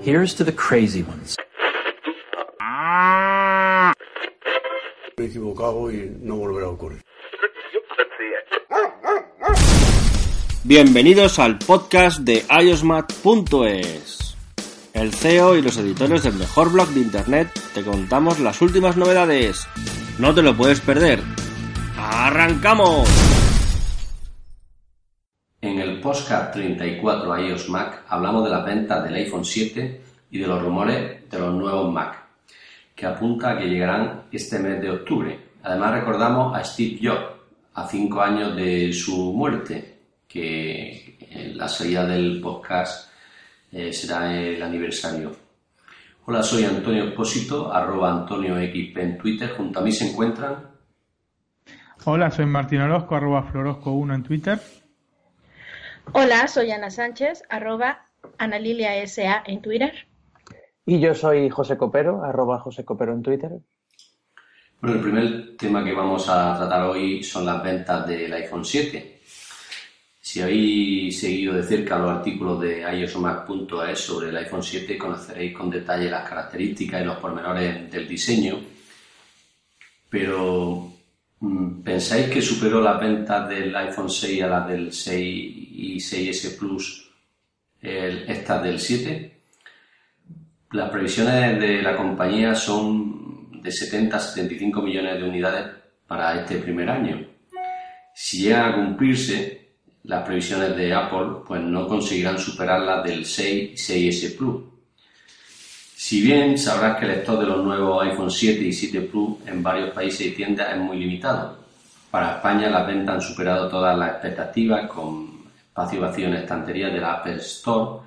Here's to the crazy ones. Me he equivocado y no volverá a ocurrir. Bienvenidos al podcast de iosmat.es. El CEO y los editores del mejor blog de internet te contamos las últimas novedades. No te lo puedes perder. ¡Arrancamos! Podcast 34 iOS Mac hablamos de las ventas del iPhone 7 y de los rumores de los nuevos Mac, que apunta a que llegarán este mes de octubre. Además recordamos a Steve Jobs, a cinco años de su muerte, que la salida del podcast eh, será el aniversario. Hola, soy Antonio Expósito, arroba Antonio XP en Twitter. Junto a mí se encuentran. Hola, soy Martín Orozco, arroba Florosco1 en Twitter. Hola, soy Ana Sánchez, arroba AnaliliaSA en Twitter. Y yo soy José Copero, arroba José Copero en Twitter. Bueno, el primer tema que vamos a tratar hoy son las ventas del iPhone 7. Si habéis seguido de cerca los artículos de iosomac.es sobre el iPhone 7, conoceréis con detalle las características y los pormenores del diseño. Pero, mm, ¿pensáis que superó las ventas del iPhone 6 a las del 6 y 6S Plus el, estas del 7? Las previsiones de la compañía son de 70 a 75 millones de unidades para este primer año. Si llegan a cumplirse, las previsiones de Apple pues no conseguirán superar las del 6 y 6S Plus. Si bien sabrás que el stock de los nuevos iPhone 7 y 7 Plus en varios países y tiendas es muy limitado. Para España las ventas han superado todas las expectativas con espacio vacío en estantería de la Apple Store,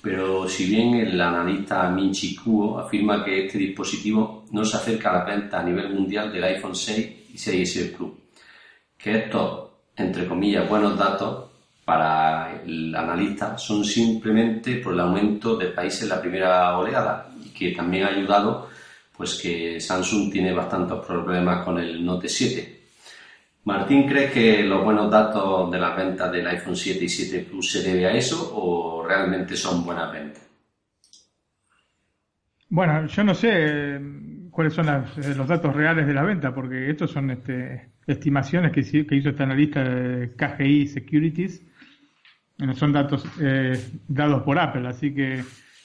pero si bien el analista Minchi Kuo afirma que este dispositivo no se acerca a la venta a nivel mundial del iPhone 6 y 6S Plus, que estos entre comillas, buenos datos para el analista son simplemente por el aumento de países en la primera oleada y que también ha ayudado pues que Samsung tiene bastantes problemas con el Note 7. Martín, ¿crees que los buenos datos de las ventas del iPhone 7 y 7 Plus se debe a eso o realmente son buenas ventas? Bueno, yo no sé cuáles son las, los datos reales de la venta, porque estos son este, estimaciones que, hizo este analista de KGI Securities. son datos eh, dados por Apple, así que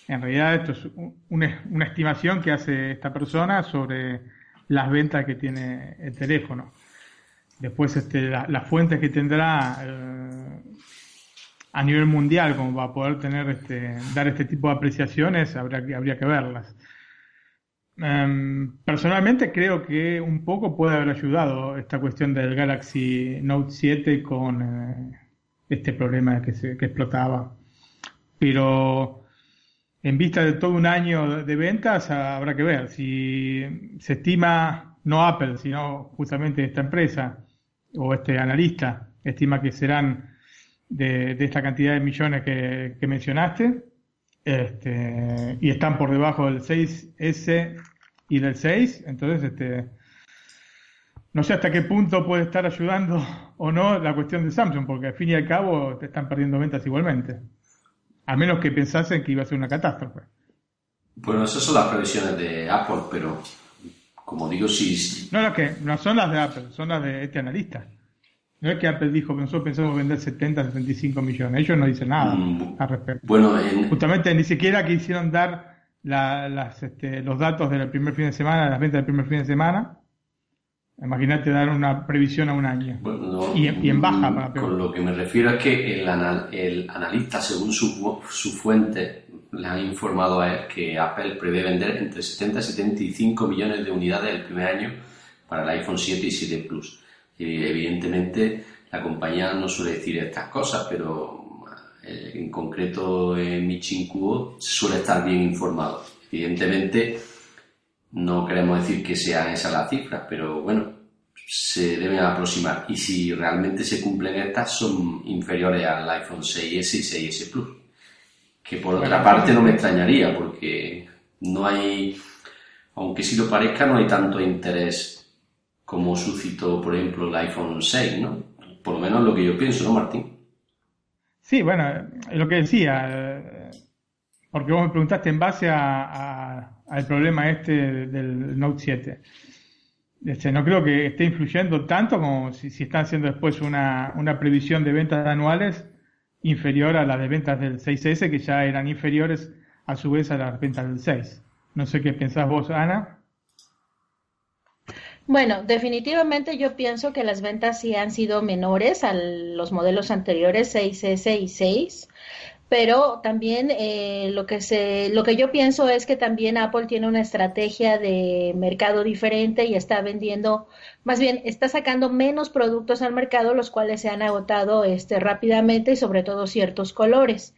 en realidad esto es una, una, estimación que hace esta persona sobre las ventas que tiene el teléfono. Después este, las fuentes que tendrá eh, a nivel mundial como para poder tener este, dar este tipo de apreciaciones, habría que, habría que verlas. Em, personalmente creo que un poco puede haber ayudado esta cuestión del Galaxy Note 7 con eh, este problema que, se, que explotaba. Pero en vista de todo un año de ventas, habrá que ver. Si se estima, no Apple, sino justamente esta empresa o este analista, estima que serán de, esta cantidad de millones que, mencionaste, este, y están por debajo del 6S y del 6, entonces este, no sé hasta qué punto puede estar ayudando o no la cuestión de Samsung, porque al fin y al cabo te están perdiendo ventas igualmente. A menos que pensasen que iba a ser una catástrofe. Bueno, esas son las previsiones de Apple, pero como digo, sí. No, no, que no son las de Apple, son las de este analista. No es que Apple dijo que nosotros pensamos vender 70, 75 millones. Ellos no dicen nada mm, al respecto. Bueno, justamente ni siquiera quisieron dar las, este, los datos del primer fin de semana, las ventas del primer fin de semana. Imagínate dar una previsión a un año. y, en baja para Con lo que me refiero es que el, el analista, según su, su, fuente, le han informado a él que Apple prevé vender entre 70 y 75 millones de unidades el primer año para el iPhone 7 y 7 Plus. Y evidentemente la compañía no suele decir estas cosas, pero eh, en concreto en Michin Kuo, suele estar bien informado. Evidentemente, no queremos decir que sean esas las cifras, pero bueno, se deben aproximar. Y si realmente se cumplen estas, son inferiores al iPhone 6S y 6S Plus. Que por otra parte no me extrañaría, porque no hay, aunque si lo parezca, no hay tanto interés como suscitó, por ejemplo, el iPhone 6, ¿no? Por lo menos lo que yo pienso, ¿no, Martín? Sí, bueno, lo que decía, porque vos me preguntaste en base al problema este del Note 7. Este, no creo que esté influyendo tanto como si, si están haciendo después una, una previsión de ventas anuales inferior a las de ventas del 6S, que ya eran inferiores a su vez a las ventas del 6. No sé qué pensás vos, Ana. Bueno, definitivamente yo pienso que las ventas sí han sido menores a los modelos anteriores 6S y 6 pero también eh, lo que se lo que yo pienso es que también Apple tiene una estrategia de mercado diferente y está vendiendo más bien está sacando menos productos al mercado los cuales se han agotado este rápidamente y sobre todo ciertos colores.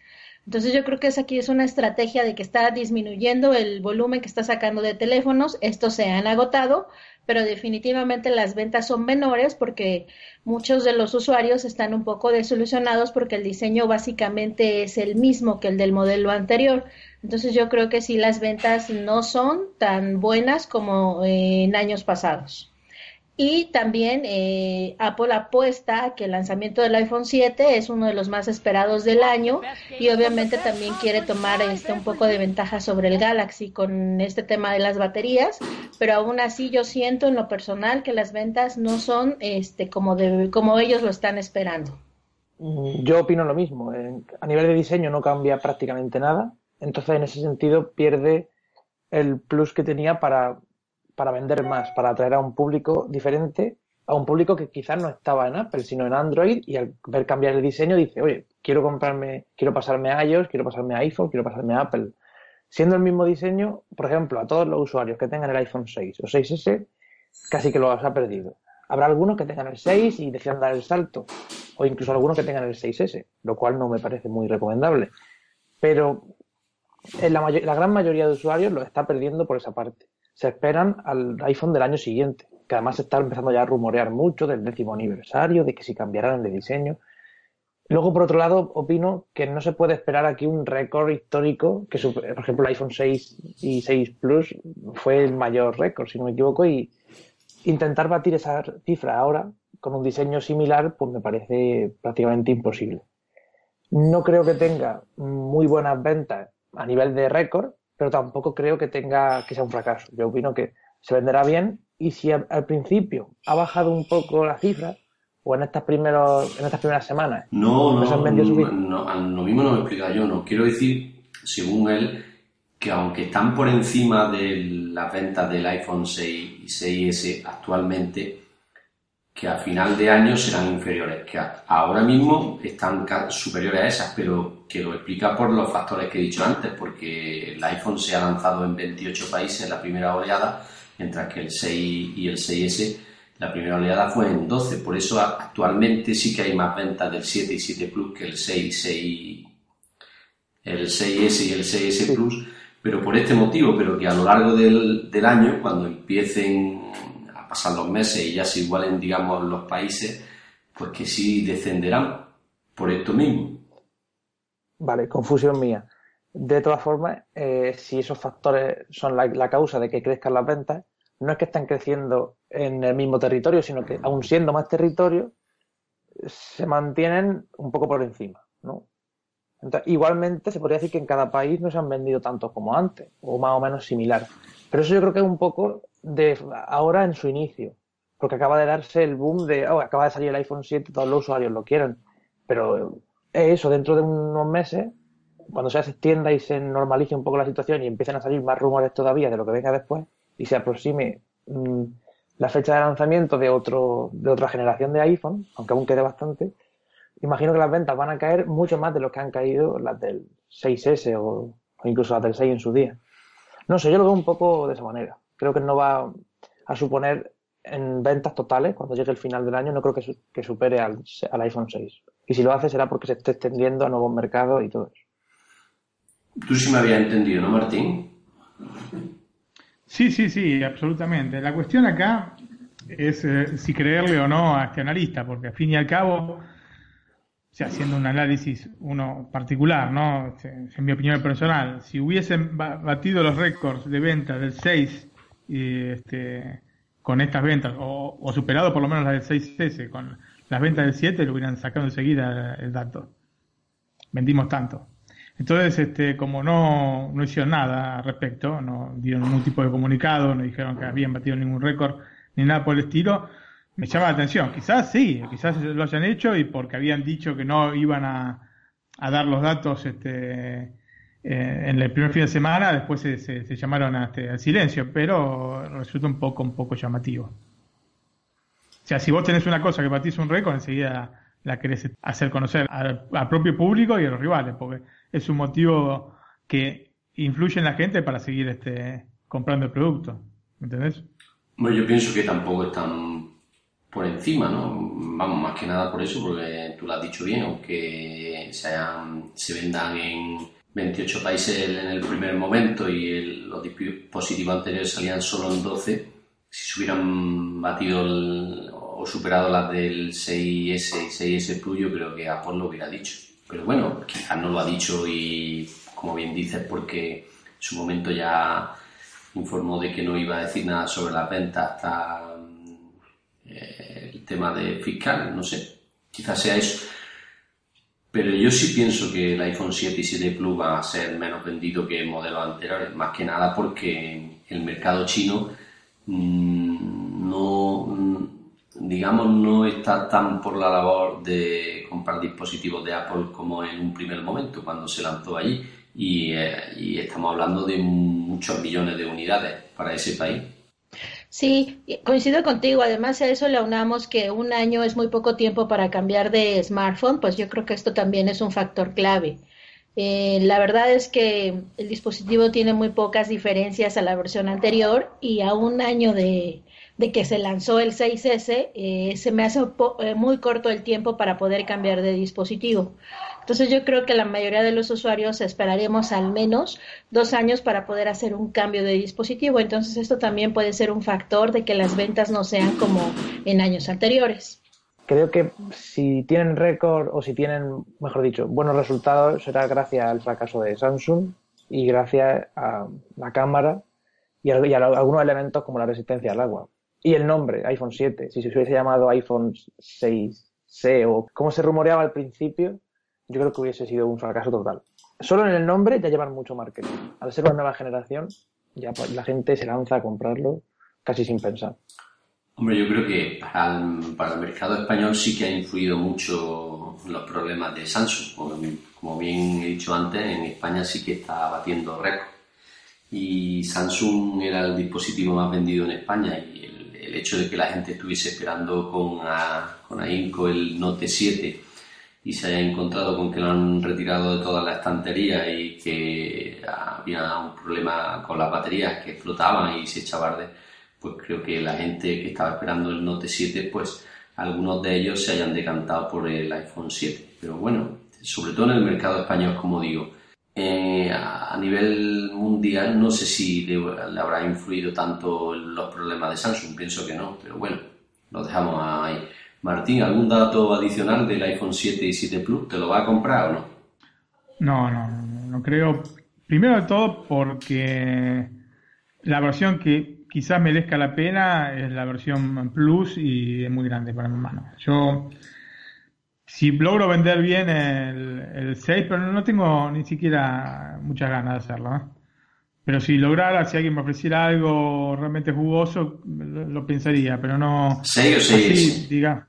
Entonces yo creo que es aquí es una estrategia de que está disminuyendo el volumen que está sacando de teléfonos estos se han agotado pero definitivamente las ventas son menores porque muchos de los usuarios están un poco desilusionados porque el diseño básicamente es el mismo que el del modelo anterior. Entonces yo creo que sí las ventas no son tan buenas como en años pasados. Y también eh, Apple apuesta que el lanzamiento del iPhone 7 es uno de los más esperados del año y obviamente también quiere tomar este un poco de ventaja sobre el Galaxy con este tema de las baterías, pero aún así yo siento en lo personal que las ventas no son este como de, como ellos lo están esperando. Mm, yo opino lo mismo. A nivel de diseño no cambia prácticamente nada, entonces en ese sentido pierde el plus que tenía para para vender más, para atraer a un público diferente, a un público que quizás no estaba en Apple, sino en Android, y al ver cambiar el diseño dice, oye, quiero comprarme, quiero pasarme a iOS, quiero pasarme a iPhone, quiero pasarme a Apple. Siendo el mismo diseño, por ejemplo, a todos los usuarios que tengan el iPhone 6 o 6S, casi que lo ha perdido. Habrá algunos que tengan el 6 y decidan dar el salto, o incluso algunos que tengan el 6S, lo cual no me parece muy recomendable. Pero en la, la gran mayoría de usuarios lo está perdiendo por esa parte se esperan al iPhone del año siguiente, que además se está empezando ya a rumorear mucho del décimo aniversario, de que si cambiarán el diseño. Luego, por otro lado, opino que no se puede esperar aquí un récord histórico, que por ejemplo el iPhone 6 y 6 Plus fue el mayor récord, si no me equivoco, y intentar batir esa cifra ahora con un diseño similar, pues me parece prácticamente imposible. No creo que tenga muy buenas ventas a nivel de récord, pero tampoco creo que tenga que sea un fracaso. Yo opino que se venderá bien y si al, principio ha bajado un poco la cifra o en estas primeros en estas primeras semanas no no, no, lo mismo no lo he explicado yo no quiero decir según él que aunque están por encima de las ventas del iPhone 6 y 6S actualmente que a final de año serán inferiores, que ahora mismo están superiores a esas, pero que lo explica por los factores que he dicho antes, porque el iPhone se ha lanzado en 28 países en la primera oleada, mientras que el 6 y el 6S, la primera oleada fue en 12, por eso actualmente sí que hay más ventas del 7 y 7 Plus que el 6, 6 el 6S y el 6S Plus, pero por este motivo, pero que a lo largo del, del año, cuando empiecen pasan los meses y ya se igualen, digamos, los países, pues que sí descenderán por esto mismo. Vale, confusión mía. De todas formas, eh, si esos factores son la, causa de que crezcan las ventas, no es que estén creciendo en el mismo territorio, sino que aun siendo más territorio, se mantienen un poco por encima, ¿no? igualmente se podría decir que en cada país no se han vendido tanto como antes, o más o menos similar. Pero eso yo creo que es un poco de ahora en su inicio, porque acaba de darse el boom de, oh, acaba de salir el iPhone 7, todos los usuarios lo quieren, pero eso, dentro de unos meses, cuando se extienda y se normalice un poco la situación y empiecen a salir más rumores todavía de lo que venga después y se aproxime mm, la fecha de lanzamiento de otro de otra generación de iPhone, aunque aún quede bastante, imagino que las ventas van a caer mucho más de lo que han caído las del 6S o, o incluso las del 6 en su día. No sé, yo lo veo un poco de esa manera creo que no va a suponer en ventas totales, cuando llegue el final del año, no creo que, supere al, iPhone 6. Y si lo hace será porque se esté extendiendo a nuevos mercados y todo eso. Tú sí me habías entendido, ¿no, Martín? Sí, sí, sí, absolutamente. La cuestión acá es eh, si creerle o no a este analista, porque al fin y al cabo, o sea, haciendo un análisis uno particular, ¿no? Este, en mi opinión personal, si hubiesen batido los récords de ventas del 6 y este, con estas ventas, o, superado por lo menos las del 6S, con las ventas del 7 lo hubieran sacado enseguida el dato. Vendimos tanto. Entonces, este, como no, no hicieron nada al respecto, no dieron ningún tipo de comunicado, no dijeron que habían batido ningún récord, ni nada por el estilo, me llama la atención. Quizás sí, quizás lo hayan hecho y porque habían dicho que no iban a, a dar los datos este, eh, en el primer fin de semana, después se, llamaron a, este, al silencio, pero resulta un poco, un poco llamativo. O sea, si vos tenés una cosa que batís un récord, enseguida la querés hacer conocer al, propio público y a los rivales, porque es un motivo que influye en la gente para seguir este, comprando el producto. ¿Entendés? Bueno, yo pienso que tampoco están por encima, ¿no? Vamos, más que nada por eso, porque tú lo has dicho bien, aunque se vendan en 28 países en el primer momento y los dispositivos anteriores salían solo en 12, si se hubieran batido o superado las del 6S y 6S Plus, yo creo que Apple lo hubiera dicho. Pero bueno, quizás no lo ha dicho y, como bien dices, porque en su momento ya informó de que no iba a decir nada sobre la venta hasta eh, el tema de fiscal, no sé, quizás sea eso. Pero yo sí pienso que el iPhone 7 y 7 Plus va a ser menos vendido que modelos anteriores, más que nada porque el mercado chino mm, no, mm, digamos, no está tan por la labor de comprar dispositivos de Apple como en un primer momento cuando se lanzó allí. Eh, y estamos hablando de muchos millones de unidades para ese país. Sí, coincido contigo. Además, a eso le aunamos que un año es muy poco tiempo para cambiar de smartphone, pues yo creo que esto también es un factor clave. Eh, la verdad es que el dispositivo tiene muy pocas diferencias a la versión anterior y a un año de, de que se lanzó el 6S, eh, se me hace eh, muy corto el tiempo para poder cambiar de dispositivo. Entonces yo creo que la mayoría de los usuarios esperaremos al menos dos años para poder hacer un cambio de dispositivo. Entonces esto también puede ser un factor de que las ventas no sean como en años anteriores. Creo que si tienen récord o si tienen, mejor dicho, buenos resultados será gracias al fracaso de Samsung y gracias a la cámara y a, algunos elementos como la resistencia al agua y el nombre, iPhone 7. Si se hubiese llamado iPhone 6C o como se rumoreaba al principio, yo creo que hubiese sido un fracaso total. Solo en el nombre ya llevan mucho marketing. Al ser una nueva generación, ya pues, la gente se lanza a comprarlo casi sin pensar. Hombre, yo creo que para el, mercado español sí que ha influido mucho los problemas de Samsung. Como, bien he dicho antes, en España sí que está batiendo récord. Y Samsung era el dispositivo más vendido en España y el hecho de que la gente estuviese esperando con, con ahínco el Note 7 y se haya encontrado con que lo han retirado de toda la estantería y que había un problema con las baterías que explotaban y se echaban de, pues creo que la gente que estaba esperando el Note 7, pues algunos de ellos se hayan decantado por el iPhone 7. Pero bueno, sobre todo en el mercado español, como digo, eh, a nivel mundial no sé si le, habrá influido tanto los problemas de Samsung, pienso que no, pero bueno, lo dejamos ahí. Martín, ¿algún dato adicional del iPhone 7 y 7 Plus? ¿Te lo va a comprar o no? No, no, no, no creo. Primero de todo porque la versión que quizás merezca la pena es la versión Plus y es muy grande para mi mano. Yo si logro vender bien el, el 6, pero no tengo ni siquiera muchas ganas de hacerlo. ¿eh? Pero si lograra, si alguien me ofreciera algo realmente jugoso, lo, pensaría, pero no. ¿6 o 6? diga.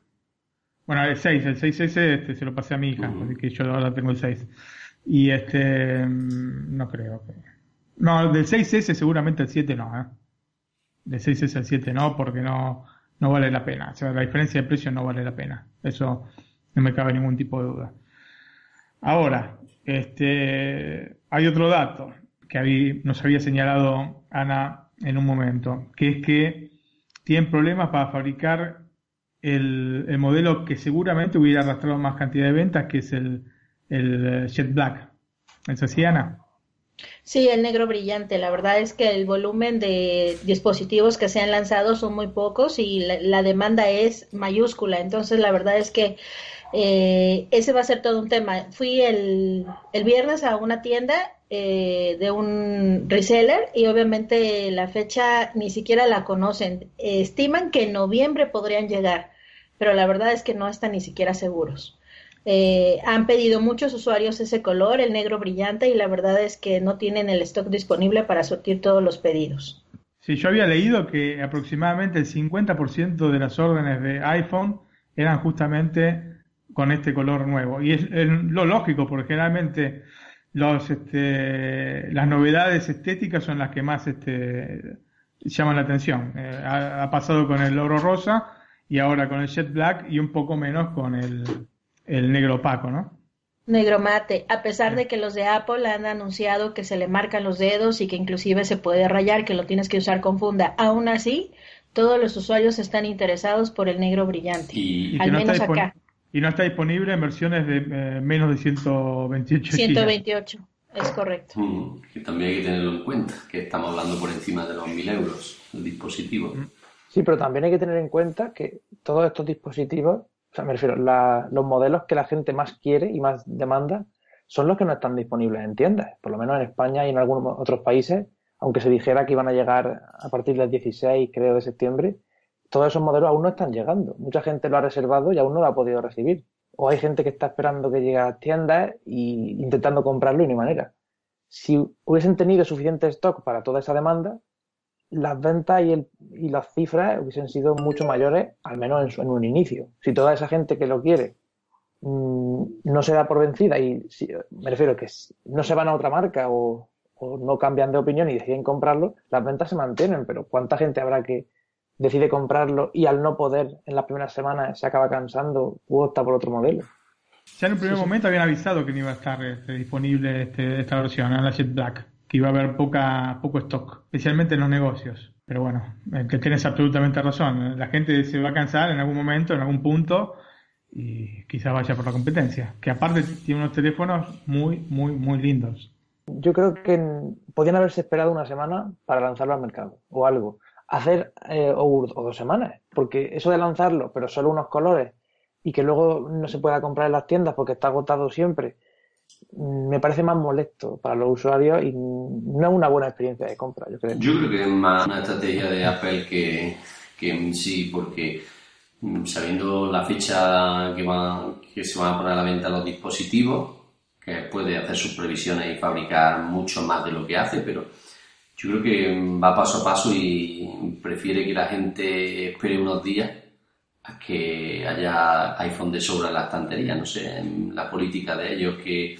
Bueno, el 6, el 6S este, se lo pasé a mi hija, así que yo ahora tengo el 6. Y este, mm, no creo que. No, del 6S seguramente el 7 no, ¿eh? Del 6S al 7 no, porque no, no vale la pena. O sea, la diferencia de precio no vale la pena. Eso no me cabe ningún tipo de duda. Ahora, este, hay otro dato que nos había señalado Ana en un momento, que es que tienen problemas para fabricar el, modelo que seguramente hubiera arrastrado más cantidad de ventas, que es el, el Jet Black. ¿Es así, Ana? Sí, el negro brillante. La verdad es que el volumen de dispositivos que se han lanzado son muy pocos y la demanda es mayúscula. Entonces, la verdad es que eh, ese va a ser todo un tema. Fui el, el viernes a una tienda eh, de un reseller y obviamente la fecha ni siquiera la conocen. estiman que en noviembre podrían llegar, pero la verdad es que no están ni siquiera seguros. Eh, han pedido muchos usuarios ese color, el negro brillante, y la verdad es que no tienen el stock disponible para surtir todos los pedidos. Sí, yo había leído que aproximadamente el 50% de las órdenes de iPhone eran justamente con este color nuevo. Y es, lo lógico, porque generalmente los, este, las novedades estéticas son las que más este, llaman la atención. Eh, ha, pasado con el oro rosa y ahora con el jet black y un poco menos con el, el negro opaco, ¿no? Negro mate, a pesar de que los de Apple han anunciado que se le marcan los dedos y que inclusive se puede rayar, que lo tienes que usar con funda. Aún así, todos los usuarios están interesados por el negro brillante. Y, al menos acá. Y no está disponible en versiones de eh, menos de 128 128, es correcto. Mm, que también hay que tenerlo en cuenta, que estamos hablando por encima de los 1000 euros el dispositivo. Mm. Sí, pero también hay que tener en cuenta que todos estos dispositivos, o sea, me refiero, los modelos que la gente más quiere y más demanda son los que no están disponibles en tiendas. Por lo menos en España y en algunos otros países, aunque se dijera que iban a llegar a partir del 16, creo, de septiembre, todos esos modelos aún no están llegando. Mucha gente lo ha reservado y aún no lo ha podido recibir. O hay gente que está esperando que llegue a tiendas y intentando comprarlo y ni manera. Si hubiesen tenido suficiente stock para toda esa demanda, las ventas y, el, y las cifras hubiesen sido mucho mayores, al menos en, un inicio. Si toda esa gente que lo quiere mm, no se da por vencida y me refiero que no se van a otra marca o, o no cambian de opinión y deciden comprarlo, las ventas se mantienen, pero ¿cuánta gente habrá que, decide comprarlo y al no poder en las primeras semanas se acaba cansando u opta por otro modelo. Ya en un primer momento habían avisado que no iba a estar este, disponible este, esta versión, la Jet Black, que iba a haber poca, poco stock, especialmente en los negocios. Pero bueno, que tienes absolutamente razón. La gente se va a cansar en algún momento, en algún punto, y quizás vaya por la competencia. Que aparte tiene unos teléfonos muy, muy, muy lindos. Yo creo que podían haberse esperado una semana para lanzarlo al mercado o algo hacer eh, o, dos semanas, porque eso de lanzarlo, pero solo unos colores y que luego no se pueda comprar en las tiendas porque está agotado siempre, me parece más molesto para los usuarios y no es una buena experiencia de compra, yo creo. Yo creo que es más una estrategia de Apple que, que sí, porque mm, sabiendo la fecha que, va, que se van a poner a la venta los dispositivos, que puede hacer sus previsiones y fabricar mucho más de lo que hace, pero yo creo que va paso a paso y prefiere que la gente espere unos días a que haya iPhone de sobra en la estantería. No sé, la política de ellos que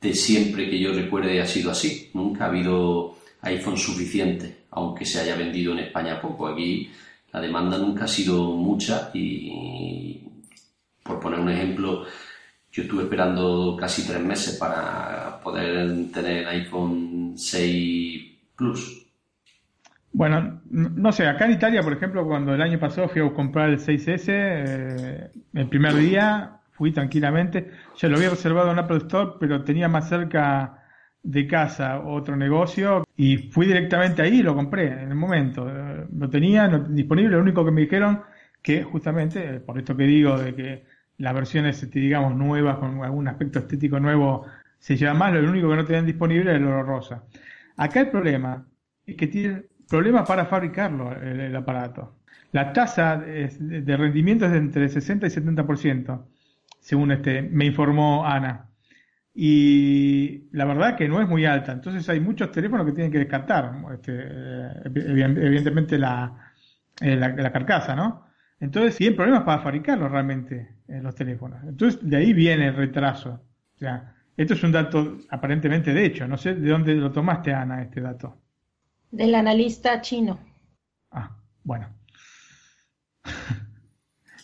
de siempre que yo recuerde ha sido así. Nunca ha habido iPhone suficiente, aunque se haya vendido en España poco. Aquí la demanda nunca ha sido mucha y, por poner un ejemplo, yo estuve esperando casi tres meses para poder tener iPhone 6 Plus. Bueno, no sé, acá en Italia, por ejemplo, cuando el año pasado fui a comprar el 6S, eh, el primer día fui tranquilamente, ya lo había reservado en Apple Store, pero tenía más cerca de casa otro negocio y fui directamente ahí y lo compré en el momento. Eh, lo tenía disponible, lo único que me dijeron que justamente, eh, por esto que digo, de que las versiones, este, digamos, nuevas, con algún aspecto estético nuevo, se llevan más, lo único que no tenían disponible es el oro rosa. Acá el problema es que tienen problemas para fabricarlo el, aparato. La tasa de, rendimiento es de entre 60 y 70%, según este, me informó Ana. Y la verdad que no es muy alta. Entonces hay muchos teléfonos que tienen que descartar, este, evidentemente la, eh, la, carcasa, ¿no? Entonces tienen problemas para fabricarlo realmente en los teléfonos. Entonces de ahí viene el retraso. O sea, esto es un dato aparentemente de hecho. No sé de dónde lo tomaste, Ana, este dato. Del analista chino. Ah, bueno.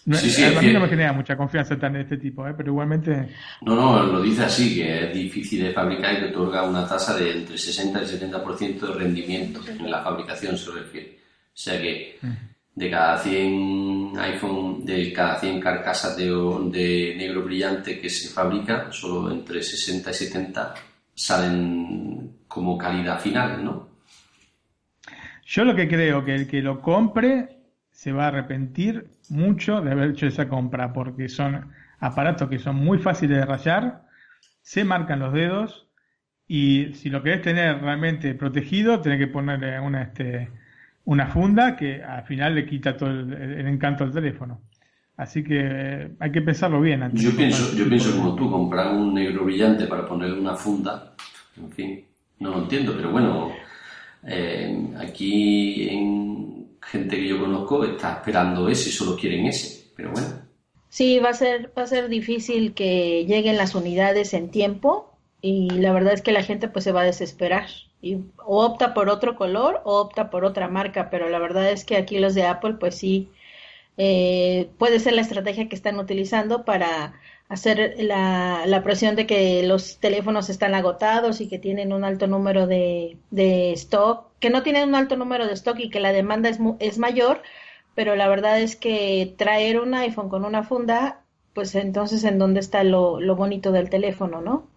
a mí no me genera mucha confianza en este tipo, ¿eh? pero igualmente... No, no, lo dice así, que es difícil de fabricar y que otorga una tasa de entre 60 y 70% de rendimiento en la fabricación se refiere. O sea que de cada 100 iPhone, de cada 100 carcasas de, de negro brillante que se fabrican, solo entre 60 y 70 salen como calidad final, ¿no? Yo lo que creo que el que lo compre se va a arrepentir mucho de haber hecho esa compra, porque son aparatos que son muy fáciles de rayar, se marcan los dedos y si lo querés tener realmente protegido, tenés que ponerle una, este, una funda que al final le quita todo el, encanto al teléfono. Así que eh, hay que pensarlo bien. Antes Yo pienso, yo pienso como tú, comprar un negro brillante para ponerle una funda, en fin, no lo entiendo, pero bueno, eh, aquí en gente que yo conozco está esperando ese, solo quieren ese, pero bueno. Sí, va a ser, va a ser difícil que lleguen las unidades en tiempo y la verdad es que la gente pues se va a desesperar y o opta por otro color o opta por otra marca, pero la verdad es que aquí los de Apple pues sí eh, puede ser la estrategia que están utilizando para hacer la, la presión de que los teléfonos están agotados y que tienen un alto número de, de stock, que no tienen un alto número de stock y que la demanda es, es mayor, pero la verdad es que traer un iPhone con una funda, pues entonces en dónde está lo, lo bonito del teléfono, ¿no?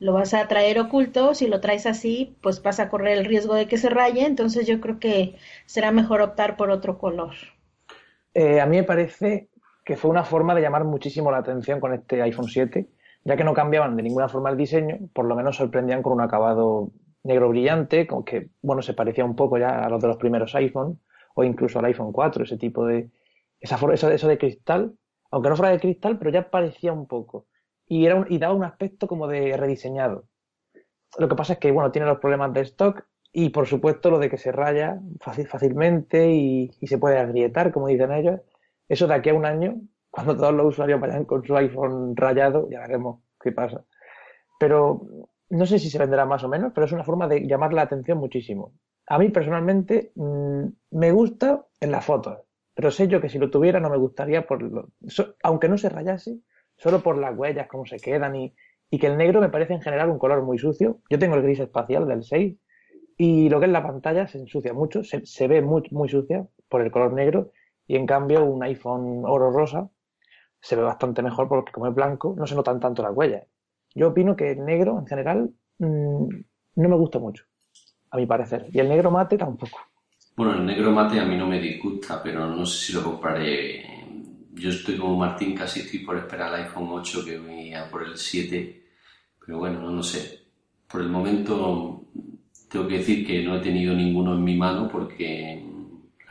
Lo vas a traer oculto, si lo traes así, pues vas a correr el riesgo de que se raye, entonces yo creo que será mejor optar por otro color. Eh, a mí me parece que fue una forma de llamar muchísimo la atención con este iPhone 7, ya que no cambiaban de ninguna forma el diseño, por lo menos sorprendían con un acabado negro brillante, con que, bueno, se parecía un poco ya a los de los primeros iPhone, o incluso al iPhone 4, ese tipo de, esa eso, eso de cristal, aunque no fuera de cristal, pero ya parecía un poco. Y, era un- y daba un aspecto como de rediseñado. Lo que pasa es que, bueno, tiene los problemas de stock y, por supuesto, lo de que se raya fácil, fácilmente y se puede agrietar, como dicen ellos. Eso de aquí a un año, cuando todos los usuarios vayan con su iPhone rayado, ya veremos qué pasa. Pero no sé si se venderá más o menos, pero es una forma de llamar la atención muchísimo. A mí personalmente mm, me gusta en las fotos, pero sé yo que si lo tuviera no me gustaría, por lo- aunque no se rayase, solo por las huellas, cómo se quedan y, y que el negro me parece en general un color muy sucio. Yo tengo el gris espacial del 6 y lo que es la pantalla se ensucia mucho, se, ve muy sucia por el color negro y en cambio un iPhone oro rosa se ve bastante mejor porque como es blanco no se notan tanto las huellas. Yo opino que el negro en general mm, no me gusta mucho, a mi parecer, y el negro mate tampoco. Bueno, el negro mate a mí no me disgusta, pero no sé si lo compraré. Yo estoy como Martín, casi estoy por esperar el iPhone 8 que voy a por el 7, pero bueno, no lo sé. Por el momento tengo que decir que no he tenido ninguno en mi mano porque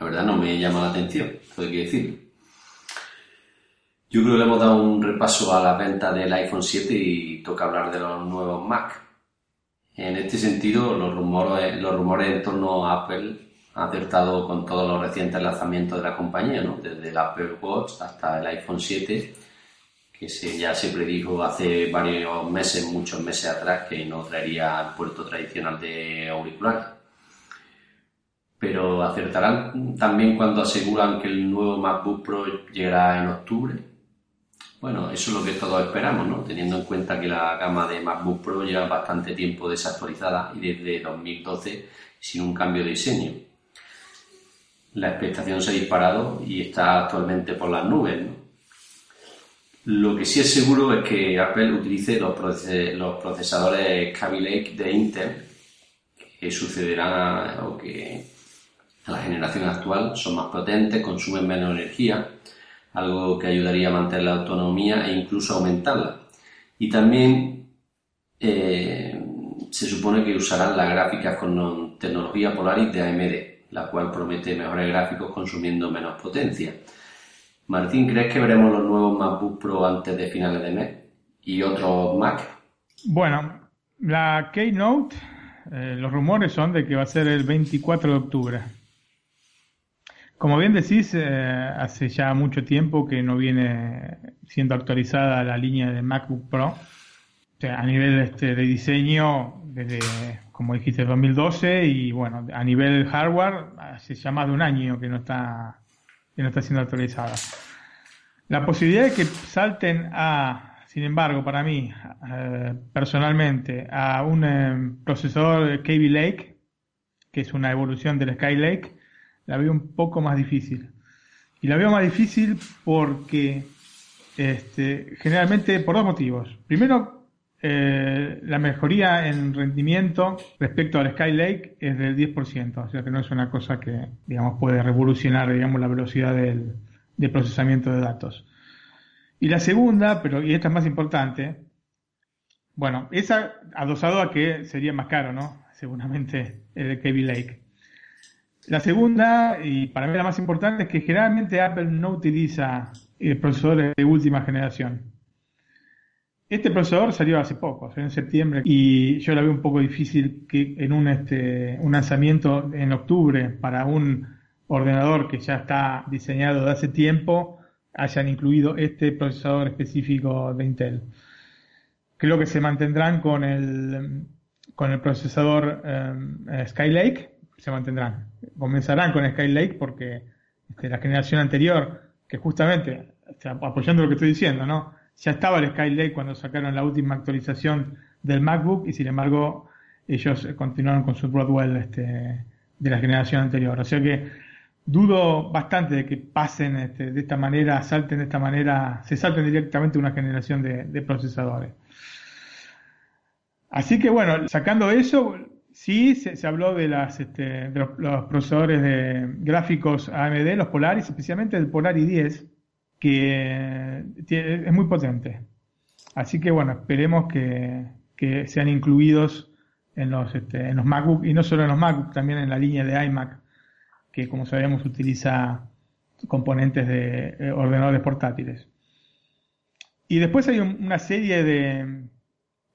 la verdad no me llama la atención, esto hay que decirlo. Yo creo que le hemos dado un repaso a la venta del iPhone 7 y toca hablar de los nuevos Mac. En este sentido, los rumores, los rumores en torno a Apple han acertado con todos los recientes lanzamientos de la compañía, ¿no? desde el Apple Watch hasta el iPhone 7, que se, ya se predijo hace varios meses, muchos meses atrás, que no traería el puerto tradicional de auriculares. Pero acertarán también cuando aseguran que el nuevo MacBook Pro llegará en octubre. Bueno, eso es lo que todos esperamos, ¿no? Teniendo en cuenta que la gama de MacBook Pro lleva bastante tiempo desactualizada y desde 2012 sin un cambio de diseño. La expectación se ha disparado y está actualmente por las nubes, ¿no? Lo que sí es seguro es que Apple utilice los, proces- los procesadores Kaby Lake de Intel, que sucederán o que a la generación actual son más potentes, consumen menos energía, algo que ayudaría a mantener la autonomía e incluso aumentarla. Y también eh, se supone que usarán las gráficas con tecnología Polaris de AMD, la cual promete mejores gráficos consumiendo menos potencia. Martín, ¿crees que veremos los nuevos MacBook Pro antes de finales de mes? ¿Y otros Mac? Bueno, la Keynote, eh, los rumores son de que va a ser el 24 de octubre. Como bien decís, eh, hace ya mucho tiempo que no viene siendo actualizada la línea de MacBook Pro. O sea, a nivel este, de diseño, desde, como dijiste, 2012, y bueno, a nivel hardware, hace ya más de un año que no está, que no está siendo actualizada. La posibilidad de que salten a, sin embargo, para mí, eh, personalmente, a un eh, procesador Kaby Lake, que es una evolución del Skylake, la veo un poco más difícil. Y la veo más difícil porque, este, generalmente, por dos motivos. Primero, eh, la mejoría en rendimiento respecto al Skylake es del 10%, o sea que no es una cosa que, digamos, puede revolucionar, digamos, la velocidad del, de procesamiento de datos. Y la segunda, pero y esta es más importante, bueno, esa adosado a que sería más caro, ¿no? Seguramente el de Kaby Lake. La segunda, y para mí la más importante, es que generalmente Apple no utiliza eh, procesadores de última generación. Este procesador salió hace poco, salió en septiembre, y yo la veo un poco difícil que en un, este, un lanzamiento en octubre para un ordenador que ya está diseñado de hace tiempo, hayan incluido este procesador específico de Intel. Creo que se mantendrán con el, con el procesador eh, Skylake, se mantendrán. Comenzarán con Skylake porque este, la generación anterior, que justamente, apoyando lo que estoy diciendo, ¿no? Ya estaba el Skylake cuando sacaron la última actualización del MacBook y sin embargo ellos continuaron con su Broadwell este, de la generación anterior. O sea que dudo bastante de que pasen este, de esta manera, salten de esta manera, se salten directamente una generación de, procesadores. Así que bueno, sacando eso, sí se, habló de, las, este, de los, procesadores de gráficos AMD, los Polaris, especialmente el Polaris 10, que es muy potente. Así que bueno, esperemos que, que sean incluidos en los, este, en los MacBook y no solo en los MacBook, también en la línea de iMac que como sabemos utiliza componentes de eh, ordenadores portátiles. Y después hay una serie de,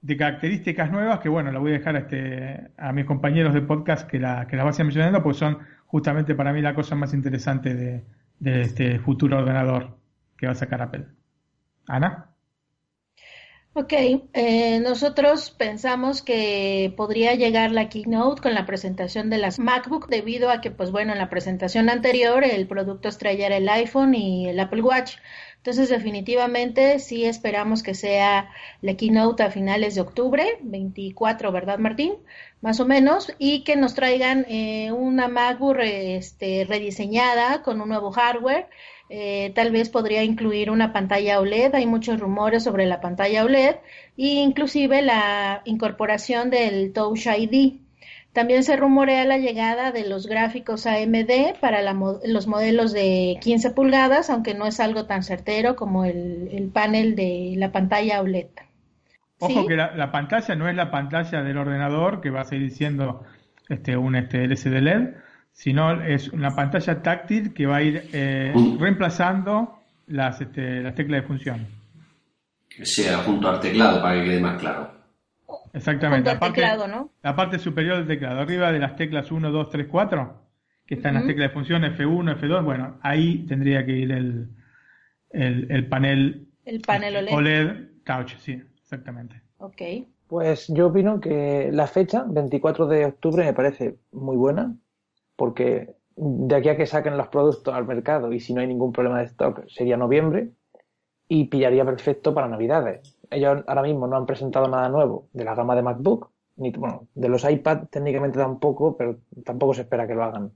características nuevas que, bueno, la voy a dejar a, este, a mis compañeros de podcast que, la, que las vayan mencionando, porque son justamente para mí la cosa más interesante de, de este futuro ordenador que va a sacar Apple. Ana. Ok, eh, nosotros pensamos que podría llegar la keynote con la presentación de las MacBook debido a que, pues bueno, en la presentación anterior el producto estrella era el iPhone y el Apple Watch. Entonces, definitivamente sí esperamos que sea la keynote a finales de octubre, 24, ¿verdad, Martín? Más o menos, y que nos traigan eh, una MacBook este, rediseñada con un nuevo hardware eh, tal vez podría incluir una pantalla OLED, hay muchos rumores sobre la pantalla OLED e inclusive la incorporación del Touch ID. También se rumorea la llegada de los gráficos AMD para los modelos de 15 pulgadas, aunque no es algo tan certero como el, panel de la pantalla OLED. Ojo que la, pantalla no es la pantalla del ordenador, que va a seguir siendo este, un este, LCD LED, sino es una pantalla táctil que va a ir eh, reemplazando las, este, las teclas de función. Que sea junto al teclado para que quede más claro. Exactamente. La parte, la parte superior del teclado, arriba de las teclas 1, 2, 3, 4, que están las teclas de función F1, F2, bueno, ahí tendría que ir el, el, panel, el panel OLED. OLED Touch, sí, exactamente. Ok. Pues yo opino que la fecha, 24 de octubre, me parece muy buena porque de aquí a que saquen los productos al mercado y si no hay ningún problema de stock sería noviembre y pillaría perfecto para Navidades. Ellos ahora mismo no han presentado nada nuevo de la gama de MacBook, ni bueno, de los iPad técnicamente tampoco, pero tampoco se espera que lo hagan.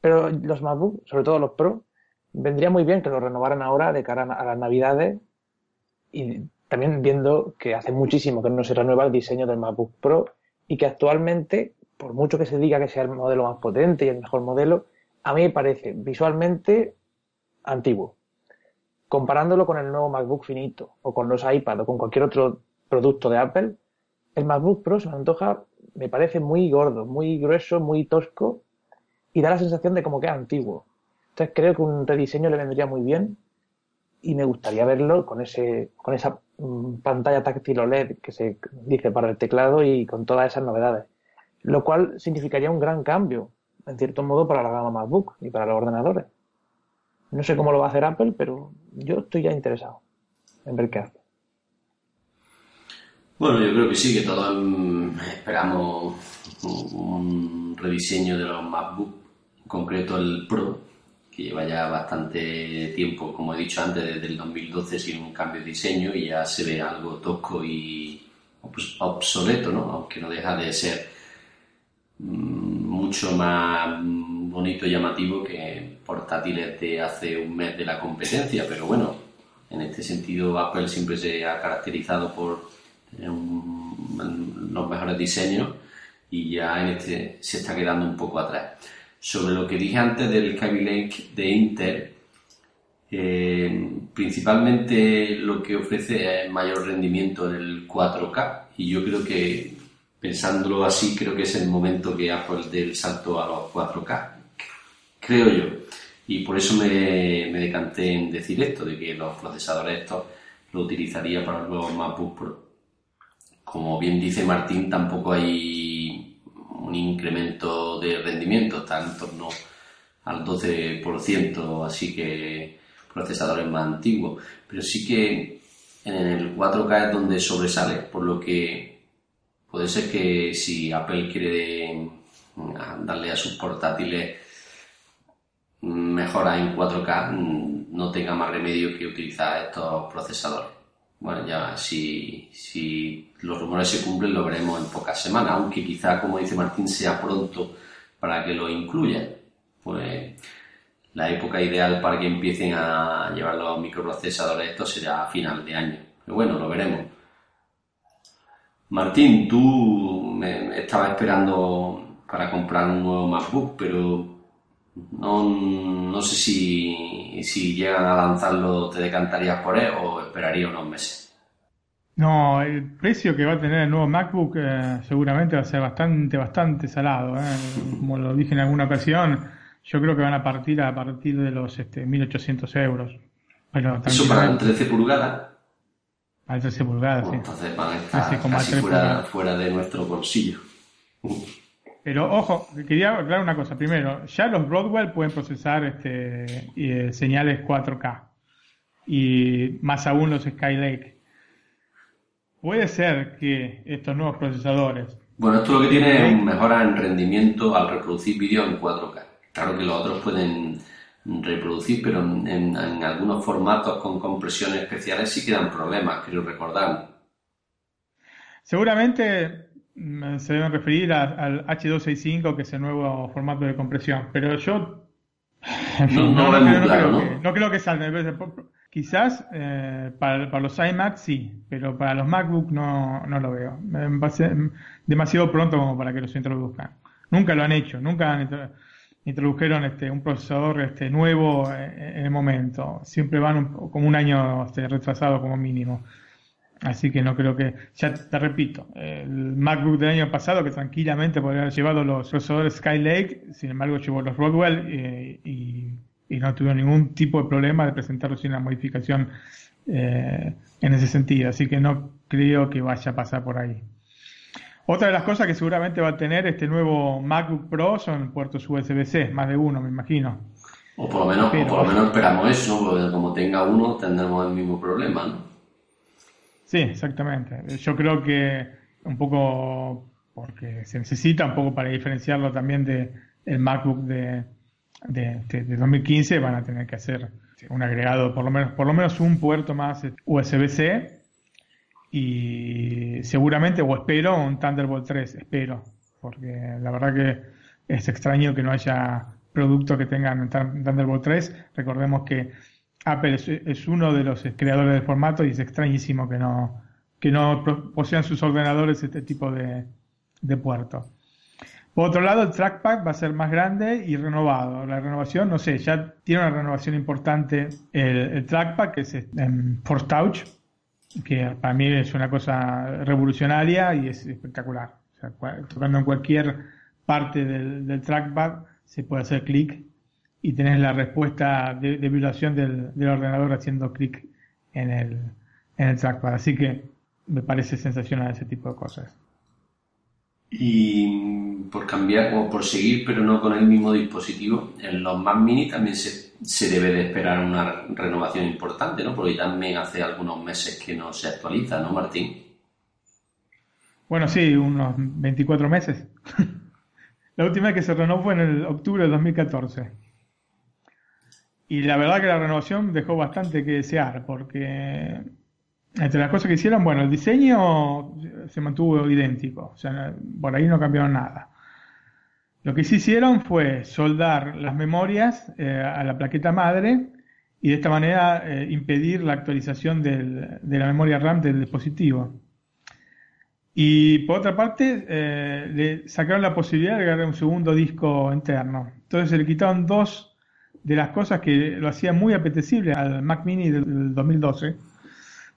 Pero los MacBook, sobre todo los Pro, vendría muy bien que los renovaran ahora de cara a las Navidades y también viendo que hace muchísimo que no se renueva el diseño del MacBook Pro y que actualmente por mucho que se diga que sea el modelo más potente y el mejor modelo, a mí me parece visualmente antiguo. Comparándolo con el nuevo MacBook finito, o con los iPad, o con cualquier otro producto de Apple, el MacBook Pro se me antoja, me parece muy gordo, muy grueso, muy tosco, y da la sensación de como que es antiguo. Entonces creo que un rediseño le vendría muy bien, y me gustaría verlo con ese, con esa mm, pantalla táctil OLED que se dice para el teclado y con todas esas novedades lo cual significaría un gran cambio, en cierto modo, para la gama MacBook y para los ordenadores. No sé cómo lo va a hacer Apple, pero yo estoy ya interesado en ver qué hace. Bueno, yo creo que sí, que todos esperamos un rediseño de los MacBook, en concreto el Pro, que lleva ya bastante tiempo, como he dicho antes, desde el 2012 sin un cambio de diseño y ya se ve algo tosco y obsoleto, ¿no? Aunque no deja de ser Mm, mucho más bonito y llamativo que portátiles de hace un mes de la competencia, pero bueno, en este sentido Apple siempre se ha caracterizado por tener los mejores diseños y ya en este se está quedando un poco atrás. Sobre lo que dije antes del Kaby de Intel, eh, principalmente lo que ofrece es mayor rendimiento en el 4K y yo creo que pensándolo así, creo que es el momento que Apple dé el salto a los 4K. creo yo. Y por eso me, me decanté en decir esto, de que los procesadores estos lo utilizaría para los MacBook Pro. Como bien dice Martín, tampoco hay un incremento de rendimiento, está en torno al 12%, así que procesadores más antiguos. Pero sí que en el 4K es donde sobresale, por lo que puede ser que si Apple quiere darle a sus portátiles mejora en 4K, no tenga más remedio que utilizar estos procesadores. Bueno, ya si, si los rumores se cumplen lo veremos en pocas semanas, aunque quizá, como dice Martín, sea pronto para que lo incluyan. Pues la época ideal para que empiecen a llevar los microprocesadores estos será a final de año. Pero bueno, lo veremos. Martín, tú me estabas esperando para comprar un nuevo MacBook, pero no, no sé si, si llegan a lanzarlo, te decantarías por él o esperaría unos meses. No, el precio que va a tener el nuevo MacBook eh, seguramente va a ser bastante, bastante salado. Eh. Como lo dije en alguna ocasión, yo creo que van a partir a partir de los este, 1800 euros. ¿Eso para el 13 pulgadas? Para 13 pulgadas, sí. Entonces van a estar casi fuera, fuera de nuestro bolsillo. Pero ojo, quería aclarar una cosa. Primero, ya los Broadwell pueden procesar este, eh, señales 4K. Y más aún los Skylake. Puede ser que estos nuevos procesadores. Bueno, esto lo que tiene es mejora en rendimiento al reproducir vídeo en 4K. Claro que los otros pueden reproducir, pero en, en algunos formatos con compresiones especiales sí quedan problemas, creo recordar. Seguramente se deben referir al H265, que es el nuevo formato de compresión. Pero yo no, creo, que, salga. Quizás eh, para, los iMac sí, pero para los MacBook no, no lo veo. Va a ser demasiado pronto como para que los introduzcan. Nunca lo han hecho, nunca introdujeron este, un procesador este, nuevo en, el momento. Siempre van como un año este, retrasado como mínimo. Así que no creo que, ya te repito, el MacBook del año pasado que tranquilamente podría haber llevado los procesadores Skylake, sin embargo llevó los Rodwell eh, y, no tuvo ningún tipo de problema de presentarlo sin una modificación eh, en ese sentido. Así que no creo que vaya a pasar por ahí. Otra de las cosas que seguramente va a tener este nuevo MacBook Pro son puertos USB-C, más de uno me imagino. O por lo menos, por lo menos esperamos eso, porque como tenga uno tendremos el mismo problema, ¿no? Sí, exactamente. Yo creo que un poco porque se necesita un poco para diferenciarlo también de el MacBook de, de, 2015 van a tener que hacer un agregado por lo menos por lo menos un puerto más USB-C y seguramente o espero un Thunderbolt 3 espero porque la verdad que es extraño que no haya productos que tengan Thunderbolt 3 recordemos que Apple es, uno de los creadores del formato y es extrañísimo que no, que no posean sus ordenadores este tipo de, de puertos. Por otro lado, el trackpad va a ser más grande y renovado. La renovación, no sé, ya tiene una renovación importante el, trackpad, que es en Force Touch, que para mí es una cosa revolucionaria y es espectacular. tocando en cualquier parte del trackpad se puede hacer clic y tenés la respuesta de, violación del, ordenador haciendo clic en el, en el trackpad. Así que me parece sensacional ese tipo de cosas. Y por cambiar o por seguir, pero no con el mismo dispositivo, en los Mac Mini también se, se debe de esperar una renovación importante, ¿no? Porque también hace algunos meses que no se actualiza, ¿no, Martín? Bueno, sí, unos 24 meses. la última vez que se renovó fue en el octubre de 2014. Y la verdad que la renovación dejó bastante que desear, porque entre las cosas que hicieron, bueno, el diseño se mantuvo idéntico, o sea, por ahí no cambiaron nada. Lo que sí hicieron fue soldar las memorias eh, a la plaqueta madre y de esta manera eh, impedir la actualización del, de la memoria RAM del dispositivo. Y por otra parte, eh, le sacaron la posibilidad de agregar un segundo disco interno. Entonces se le quitaron dos de las cosas que lo hacía muy apetecible al Mac Mini del 2012,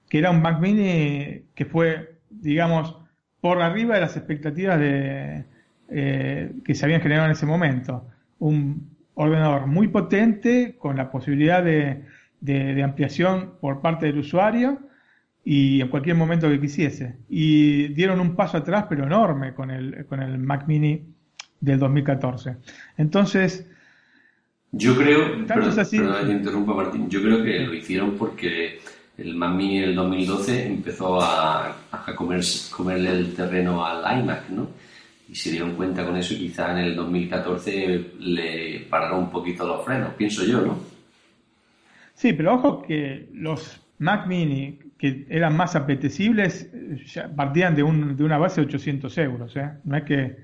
que era un Mac Mini que fue, digamos, por arriba de las expectativas de, eh, que se habían generado en ese momento. Un, ordenador muy potente, con la posibilidad de, de, ampliación por parte del usuario y en cualquier momento que quisiese. Y dieron un paso atrás, pero enorme, con el, con el Mac Mini del 2014. Entonces, yo creo, perdón, que interrumpa Martín, yo creo que lo hicieron porque el Mac Mini del 2012 empezó a, a comer, comerle el terreno al iMac, ¿no? Y se dieron cuenta con eso y quizá en el 2014 le pararon un poquito los frenos, pienso yo, ¿no? Sí, pero ojo que los Mac Mini que eran más apetecibles ya partían de, un, de una base de 800 euros, ¿eh? No es que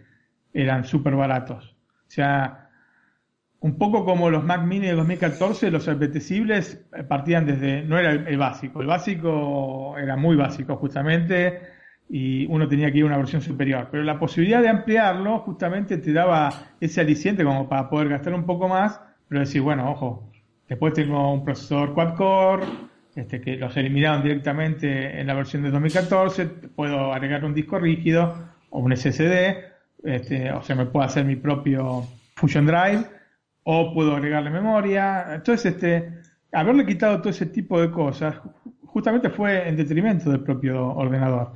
eran súper baratos. O sea, un poco como los Mac Mini de 2014, los apetecibles eh, partían desde, no era el, básico, el básico era muy básico justamente y uno tenía que ir a una versión superior, pero la posibilidad de ampliarlo justamente te daba ese aliciente como para poder gastar un poco más, pero decir, bueno, ojo, después tengo un procesador quad-core, este, que los eliminaron directamente en la versión de 2014, puedo agregar un disco rígido o un SSD, este, o sea, me puedo hacer mi propio Fusion Drive, o puedo agregarle memoria. Entonces, este, haberle quitado todo ese tipo de cosas justamente fue en detrimento del propio ordenador.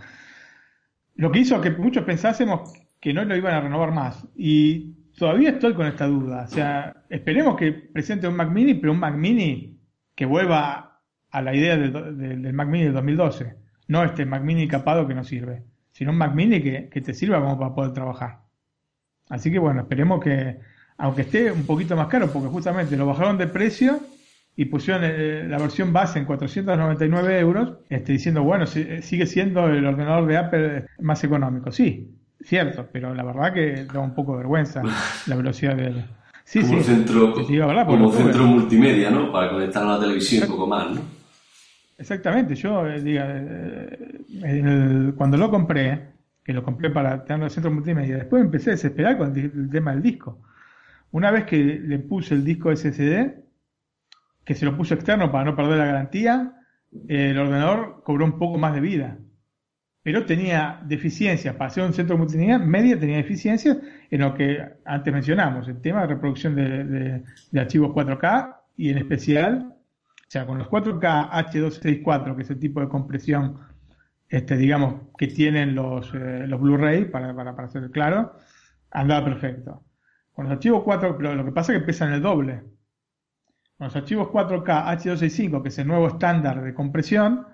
Lo que hizo que muchos pensásemos que no lo iban a renovar más. Y todavía estoy con esta duda. O sea, esperemos que presente un Mac Mini, pero un Mac Mini que vuelva a la idea del, Mac Mini del 2012. No este Mac Mini capado que no sirve, sino un Mac Mini que, que te sirva como para poder trabajar. Así que bueno, esperemos que, aunque esté un poquito más caro, porque justamente lo bajaron de precio y pusieron eh, la versión base en 499 euros, este, diciendo, bueno, eh, sigue siendo el ordenador de Apple más económico. Sí, cierto, pero la verdad que da un poco de vergüenza la velocidad de... Sí, como sí, centro, como centro multimedia, ¿no? Para conectar a la televisión un poco más, ¿no? Exactamente, yo eh, diga, cuando lo compré, que lo compré para tener el centro multimedia, después empecé a desesperar con el tema del disco una vez que le puse el disco SSD, que se lo puso externo para no perder la garantía, el ordenador cobró un poco más de vida. Pero tenía deficiencias, para ser un centro multimedia, media tenía deficiencias en lo que antes mencionamos, el tema de reproducción de, archivos 4K y en especial, o sea, con los 4K H264, que es el tipo de compresión, este, digamos, que tienen los, eh, los Blu-ray, para, para, para ser claro, andaba perfecto. Con los archivos 4, pero lo que pasa es que pesan el doble. Con los archivos 4K H265, que es el nuevo estándar de compresión,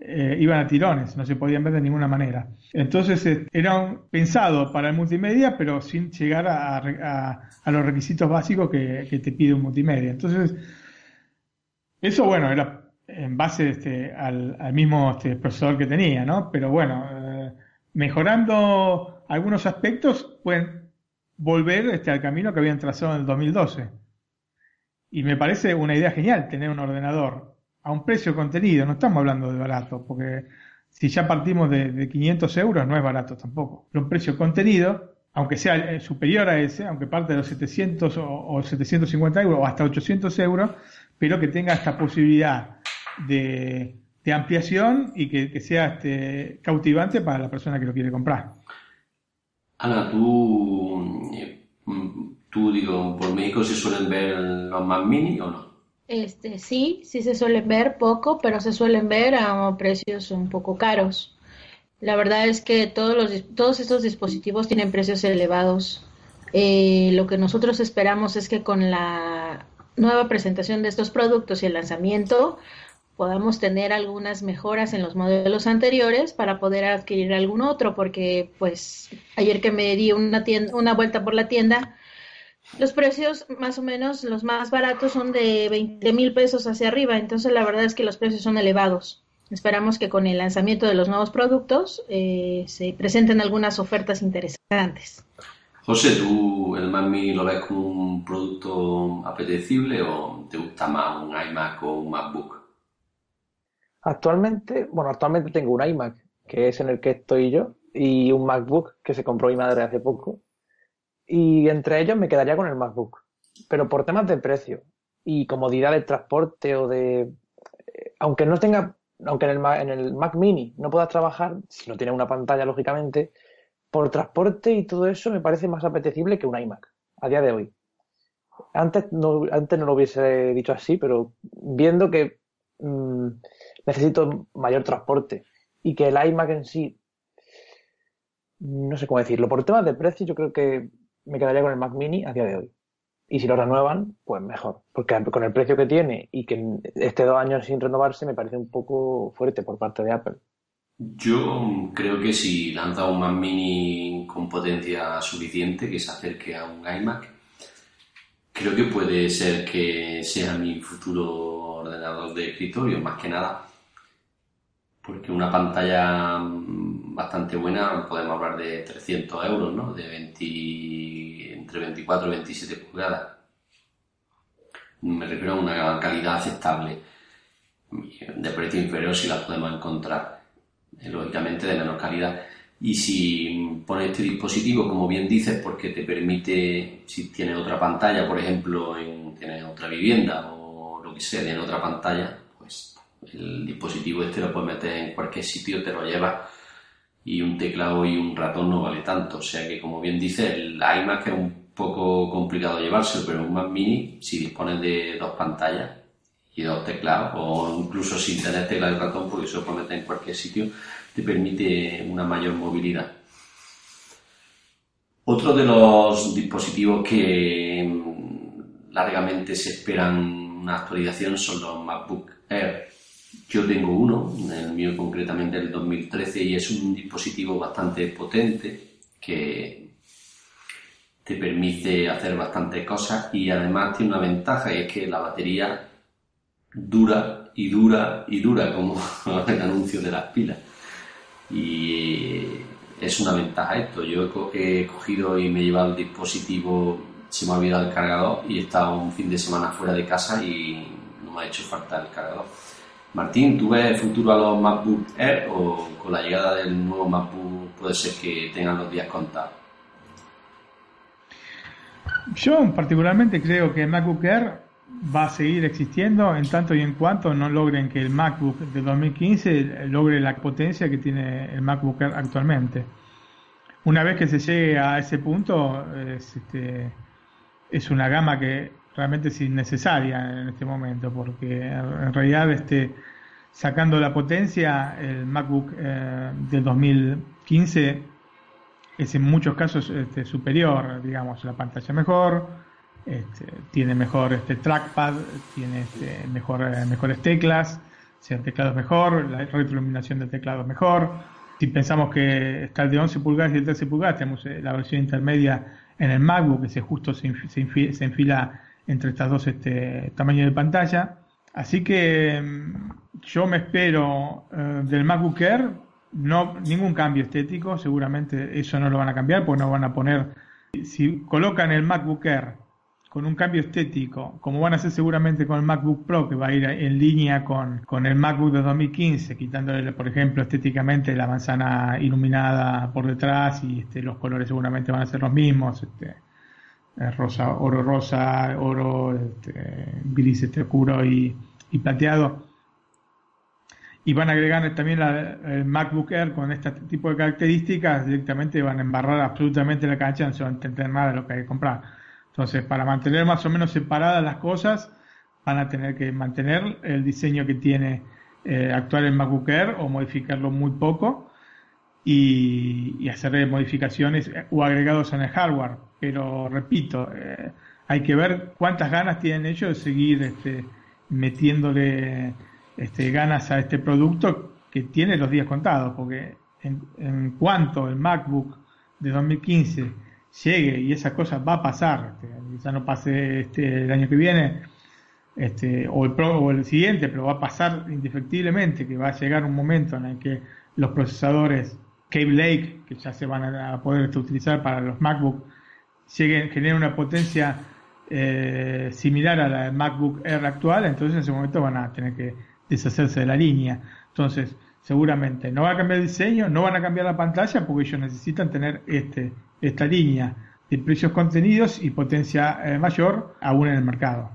eh, iban a tirones, no se podían ver de ninguna manera. Entonces eh, eran pensados para el multimedia, pero sin llegar a, los requisitos básicos que, te pide un multimedia. Entonces, eso bueno, era en base este, al, mismo este, procesador que tenía, ¿no? Pero bueno, eh, mejorando algunos aspectos, pueden volver este, al camino que habían trazado en el 2012. Y me parece una idea genial tener un ordenador a un precio contenido, no estamos hablando de barato, porque si ya partimos de, 500 euros no es barato tampoco, pero un precio contenido, aunque sea eh, superior a ese, aunque parte de los 700 o, 750 euros o hasta 800 euros, pero que tenga esta posibilidad de, ampliación y que, sea este, cautivante para la persona que lo quiere comprar. Ana, tú, tú digo, por México se suelen ver los más mini o no? Este, sí, sí se suelen ver poco, pero se suelen ver a precios un poco caros. La verdad es que todos, los, todos estos dispositivos tienen precios elevados. Eh, lo que nosotros esperamos es que con la nueva presentación de estos productos y el lanzamiento podamos tener algunas mejoras en los modelos anteriores para poder adquirir algún otro, porque pues ayer que me di una, tienda, una vuelta por la tienda, los precios más o menos, los más baratos son de 20 mil pesos hacia arriba, entonces la verdad es que los precios son elevados. Esperamos que con el lanzamiento de los nuevos productos eh, se presenten algunas ofertas interesantes. José, ¿tú el Mac Mini lo ves como un producto apetecible o te gusta más un iMac o un MacBook? Actualmente, bueno, actualmente tengo un iMac, que es en el que estoy yo, y un MacBook que se compró mi madre hace poco. Y entre ellos me quedaría con el MacBook. Pero por temas de precio y comodidad de transporte o de. Eh, aunque no tenga. Aunque en el, en el Mac Mini no puedas trabajar, si no tiene una pantalla, lógicamente, por transporte y todo eso me parece más apetecible que un iMac a día de hoy. Antes no, antes no lo hubiese dicho así, pero viendo que mm, necesito mayor transporte y que el iMac en sí, no sé cómo decirlo, por temas de precio yo creo que me quedaría con el Mac mini a día de hoy. Y si lo renuevan, pues mejor. Porque con el precio que tiene y que esté dos años sin renovarse me parece un poco fuerte por parte de Apple. Yo creo que si lanza un Mac mini con potencia suficiente que se acerque a un iMac, creo que puede ser que sea mi futuro ordenador de escritorio, más que nada. Porque una pantalla bastante buena, podemos hablar de 300 euros, ¿no? De 20, entre 24 y 27 pulgadas. Me refiero a una calidad aceptable. De precio inferior si la podemos encontrar. Eh, lógicamente de menor calidad. Y si pones este dispositivo, como bien dices, porque te permite, si tienes otra pantalla, por ejemplo, en, tienes otra vivienda o lo que sea, tienes otra pantalla, el dispositivo este lo puedes meter en cualquier sitio, te lo llevas y un teclado y un ratón no vale tanto. O sea que, como bien dice, el iMac es un poco complicado llevarse, pero un Mac Mini, si dispones de dos pantallas y dos teclados, o incluso sin tener teclado y ratón, porque eso lo puedes meter en cualquier sitio, te permite una mayor movilidad. Otro de los dispositivos que mm, largamente se esperan una actualización son los MacBook Air yo tengo uno, el mío concretamente del 2013, y es un dispositivo bastante potente que te permite hacer bastantes cosas y además tiene una ventaja es que la batería dura y dura y dura como el anuncio de las pilas. Y es una ventaja esto. Yo he cogido y me he llevado el dispositivo, se me ha olvidado el cargador y he estado un fin de semana fuera de casa y no me ha hecho falta el cargador. Martín, ¿tú ves futuro a los MacBook Air o con la llegada del nuevo MacBook puede ser que tengan los días contados? Yo particularmente creo que el MacBook Air va a seguir existiendo en tanto y en cuanto no logren que el MacBook de 2015 logre la potencia que tiene el MacBook Air actualmente. Una vez que se llegue a ese punto, es, este, es una gama que realmente es innecesaria en este momento, porque en realidad este, sacando la potencia, el MacBook eh, del 2015 es en muchos casos este, superior, digamos, la pantalla mejor, este, tiene mejor este trackpad, tiene este, mejor, eh, mejores teclas, si el teclado es mejor, la retroiluminación del teclado es mejor. Si pensamos que está el de 11 pulgadas y el de 13 pulgadas, tenemos eh, la versión intermedia en el MacBook que se justo se, se enfila entre estas dos este, tamaños de pantalla. Así que mm, yo me espero eh, del MacBook Air no, ningún cambio estético, seguramente eso no lo van a cambiar, porque no van a poner, si colocan el MacBook Air con un cambio estético, como van a hacer seguramente con el MacBook Pro, que va a ir en línea con, con el MacBook de 2015, quitándole, por ejemplo, estéticamente la manzana iluminada por detrás y este, los colores seguramente van a ser los mismos. Este, rosa, oro rosa, oro, este, gris este oscuro y, plateado. Y van a agregar también la, el MacBook Air con este tipo de características, directamente van a embarrar absolutamente la cancha, no se va a entender nada de lo que hay que comprar. Entonces, para mantener más o menos separadas las cosas, van a tener que mantener el diseño que tiene eh, actual el MacBook Air o modificarlo muy poco y, y hacer modificaciones o agregados en el hardware. Pero repito, eh, hay que ver cuántas ganas tienen ellos de seguir este, metiéndole este, ganas a este producto que tiene los días contados, porque en, cuanto el MacBook de 2015 llegue y esa cosa va a pasar, este, ya no pase este, el año que viene, este, o, el o el siguiente, pero va a pasar indefectiblemente que va a llegar un momento en el que los procesadores Cave Lake, que ya se van a poder utilizar para los MacBook, lleguen, generen una potencia eh, similar a la MacBook Air actual, entonces en ese momento van a tener que deshacerse de la línea. Entonces, seguramente no va a cambiar el diseño, no van a cambiar la pantalla porque ellos necesitan tener este, esta línea de precios contenidos y potencia eh, mayor aún en el mercado.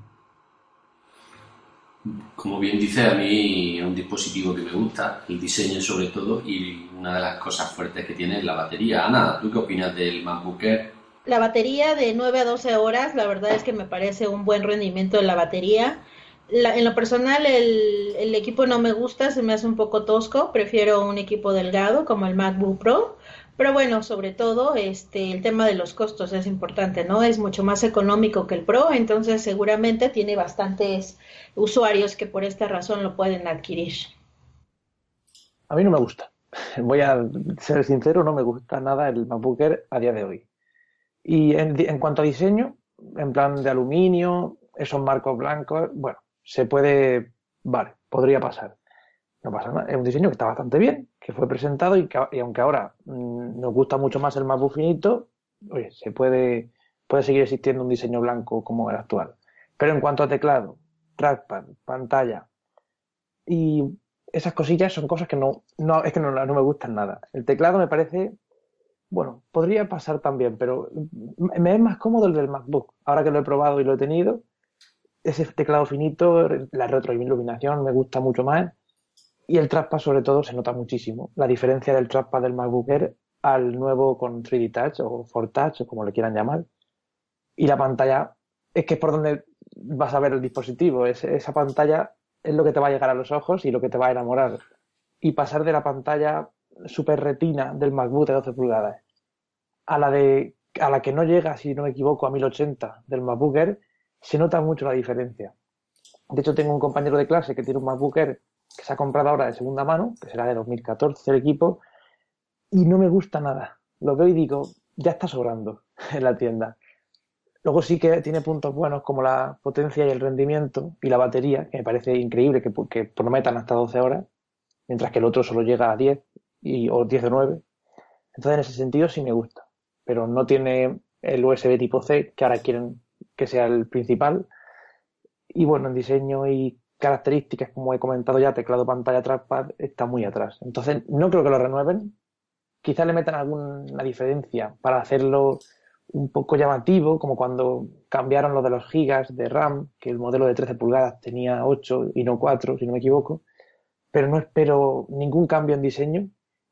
Como bien dice, a mí es un dispositivo que me gusta, el diseño sobre todo, y una de las cosas fuertes que tiene es la batería. Ana, ¿tú qué opinas del MacBook Air? La batería de 9 a 12 horas, la verdad es que me parece un buen rendimiento de la batería. en lo personal, el, el, equipo no me gusta, se me hace un poco tosco. Prefiero un equipo delgado como el MacBook Pro. Pero bueno, sobre todo, este, el tema de los costos es importante, ¿no? Es mucho más económico que el Pro, entonces seguramente tiene bastantes usuarios que por esta razón lo pueden adquirir. A mí no me gusta. Voy a ser sincero, no me gusta nada el MacBook Air a día de hoy. Y en, en cuanto a diseño, en plan de aluminio, esos marcos blancos, bueno, se puede, vale, podría pasar. No pasa nada. Es un diseño que está bastante bien, que fue presentado y, que, y aunque ahora mmm, nos gusta mucho más el MacBook finito, oye, se puede, puede seguir existiendo un diseño blanco como el actual. Pero en cuanto a teclado, trackpad, pantalla y esas cosillas son cosas que no, no es que no, no me gustan nada. El teclado me parece, bueno, podría pasar también, pero me es más cómodo el del MacBook. Ahora que lo he probado y lo he tenido, ese teclado finito, la retroiluminación me gusta mucho más y el trackpad, sobre todo, se nota muchísimo. La diferencia del trackpad del MacBook Air al nuevo con 3D Touch o 4Touch o como le quieran llamar. Y la pantalla es que es por donde vas a ver el dispositivo. Es, esa pantalla es lo que te va a llegar a los ojos y lo que te va a enamorar. Y pasar de la pantalla super retina del MacBook de 12 pulgadas a la de a la que no llega, si no me equivoco, a 1080 del MacBook Air, se nota mucho la diferencia. De hecho, tengo un compañero de clase que tiene un MacBook Air que se ha comprado ahora de segunda mano, que será de 2014 el equipo, y no me gusta nada. Lo veo y digo, ya está sobrando en la tienda. Luego sí que tiene puntos buenos como la potencia y el rendimiento y la batería, que me parece increíble que, prometan hasta 12 horas, mientras que el otro solo llega a 10 y, o 10 o 9. Entonces en ese sentido sí me gusta, pero no tiene el USB tipo C que ahora quieren que sea el principal. Y bueno, en diseño y características, como he comentado ya, teclado, pantalla, trackpad, está muy atrás. Entonces, no creo que lo renueven. Quizás le metan alguna diferencia para hacerlo un poco llamativo, como cuando cambiaron lo de los gigas de RAM, que el modelo de 13 pulgadas tenía 8 y no 4, si no me equivoco. Pero no espero ningún cambio en diseño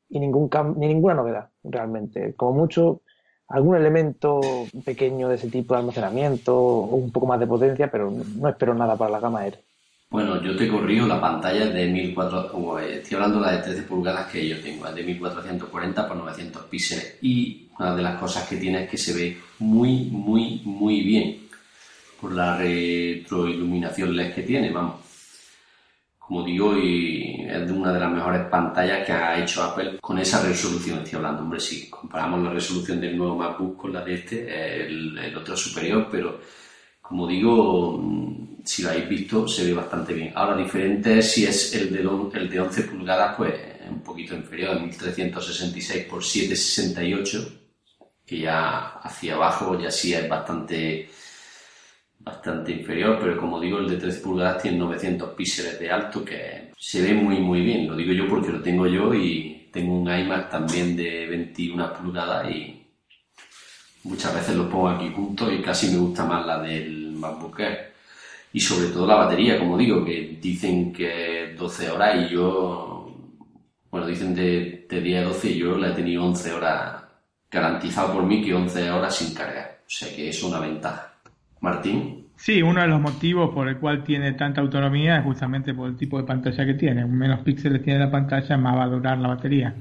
y ningún ni ninguna novedad, realmente. Como mucho, algún elemento pequeño de ese tipo de almacenamiento o un poco más de potencia, pero no espero nada para la gama R. Bueno, yo te corrijo, la pantalla de 1400, estoy hablando de la de 13 pulgadas que yo tengo, es de 1440 por 900 píxeles y una de las cosas que tiene es que se ve muy, muy, muy bien por la retroiluminación LED que tiene, vamos. Como digo, es de una de las mejores pantallas que ha hecho Apple con esa resolución. Estoy hablando, hombre, si comparamos la resolución del nuevo MacBook con la de este, el, el otro superior, pero como digo, si lo habéis visto, se ve bastante bien. Ahora, diferente si es el de, el de 11 pulgadas, pues un poquito inferior, 1366 por 768, que ya hacia abajo ya sí es bastante bastante inferior, pero como digo, el de 13 pulgadas tiene 900 píxeles de alto, que se ve muy muy bien. Lo digo yo porque lo tengo yo y tengo un iMac también de 21 pulgadas y muchas veces lo pongo aquí junto y casi me gusta más la del MacBook Air y sobre todo la batería, como digo, que dicen que 12 horas y yo, bueno, dicen de, de 10 a 12 y yo la he tenido 11 horas, garantizado por mí que 11 horas sin cargar. O sea que es una ventaja. Martín. Sí, uno de los motivos por el cual tiene tanta autonomía es justamente por el tipo de pantalla que tiene. Menos píxeles tiene la pantalla, más va a durar la batería.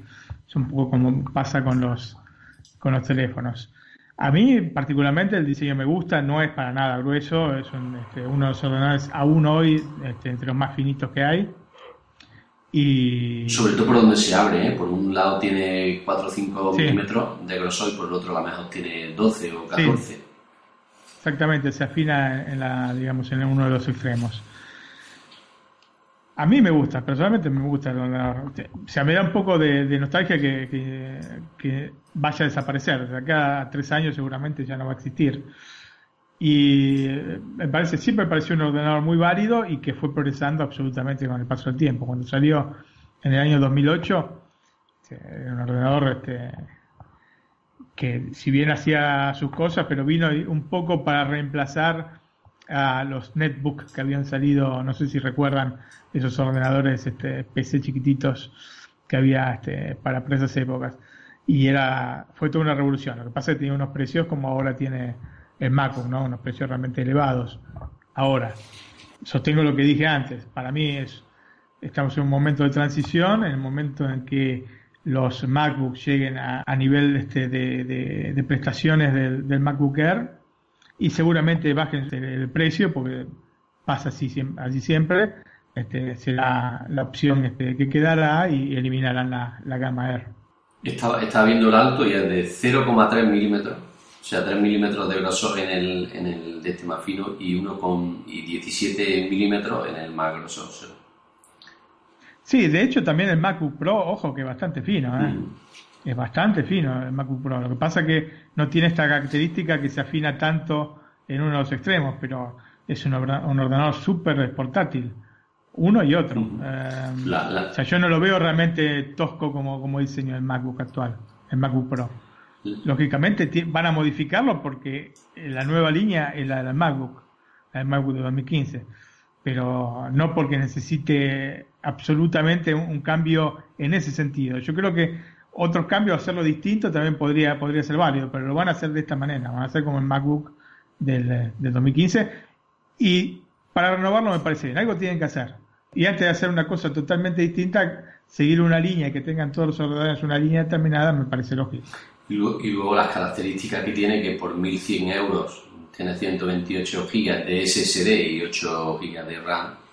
Es un poco como pasa con los, con los teléfonos. A mí particularmente el diseño me gusta, no es para nada grueso, es un, este, uno de los ordenadores aún hoy este, entre los más finitos que hay. Y... Sobre todo por donde se abre, ¿eh? por un lado tiene 4 o 5 sí. milímetros de grosor y por el otro a lo mejor tiene 12 o 14. Sí. Exactamente, se afina en, la, digamos, en uno de los extremos. A mí me gusta, personalmente me gusta el ordenador. O sea, me da un poco de, de nostalgia que, vaya a desaparecer. O sea, cada tres años seguramente ya no va a existir. Y me parece, siempre me pareció un ordenador muy válido y que fue progresando absolutamente con el paso del tiempo. Cuando salió en el año 2008, era un ordenador este, que si bien hacía sus cosas, pero vino un poco para reemplazar a los netbooks que habían salido, no sé si recuerdan esos ordenadores este, PC chiquititos que había este, para, esas épocas. y era fue toda una revolución. Lo que pasa es que tenía unos precios como ahora tiene el MacBook, ¿no? Unos precios realmente elevados. Ahora, sostengo lo que dije antes. Para mí es estamos en un momento de transición, en el momento en que los MacBooks lleguen a, nivel este, de, prestaciones del, MacBook Air y seguramente bajen el precio porque pasa así, así siempre. Este, será la opción este, que quedará y eliminarán la, la gama Air. Estaba, estaba viendo el alto y es de 0,3 milímetros, o sea, 3 milímetros de grosor en el, en el de este más fino y 1,17 y 17 milímetros en el más grosor. Sí, de hecho también el MacBook Pro, ojo, que bastante fino, ¿eh? Mm. Es bastante fino el MacBook Pro. Lo que pasa es que no tiene esta característica que se afina tanto en uno de los extremos, pero es un, ordenador súper portátil. Uno y otro. Eh, o sea, yo no lo veo realmente tosco como, como diseño el MacBook actual, el MacBook Pro. Lógicamente van a modificarlo porque la nueva línea es la del MacBook, la del MacBook de 2015 pero no porque necesite absolutamente un, cambio en ese sentido. Yo creo que otros cambios, hacerlo distinto, también podría, podría ser válido, pero lo van a hacer de esta manera, van a hacer como el MacBook del, 2015 y para renovarlo me parece bien, algo tienen que hacer. Y antes de hacer una cosa totalmente distinta, seguir una línea que tengan todos los ordenadores una línea determinada me parece lógico. Y luego, y luego las características que tiene que por 1.100 euros tiene 128 GB de SSD y 8 GB de RAM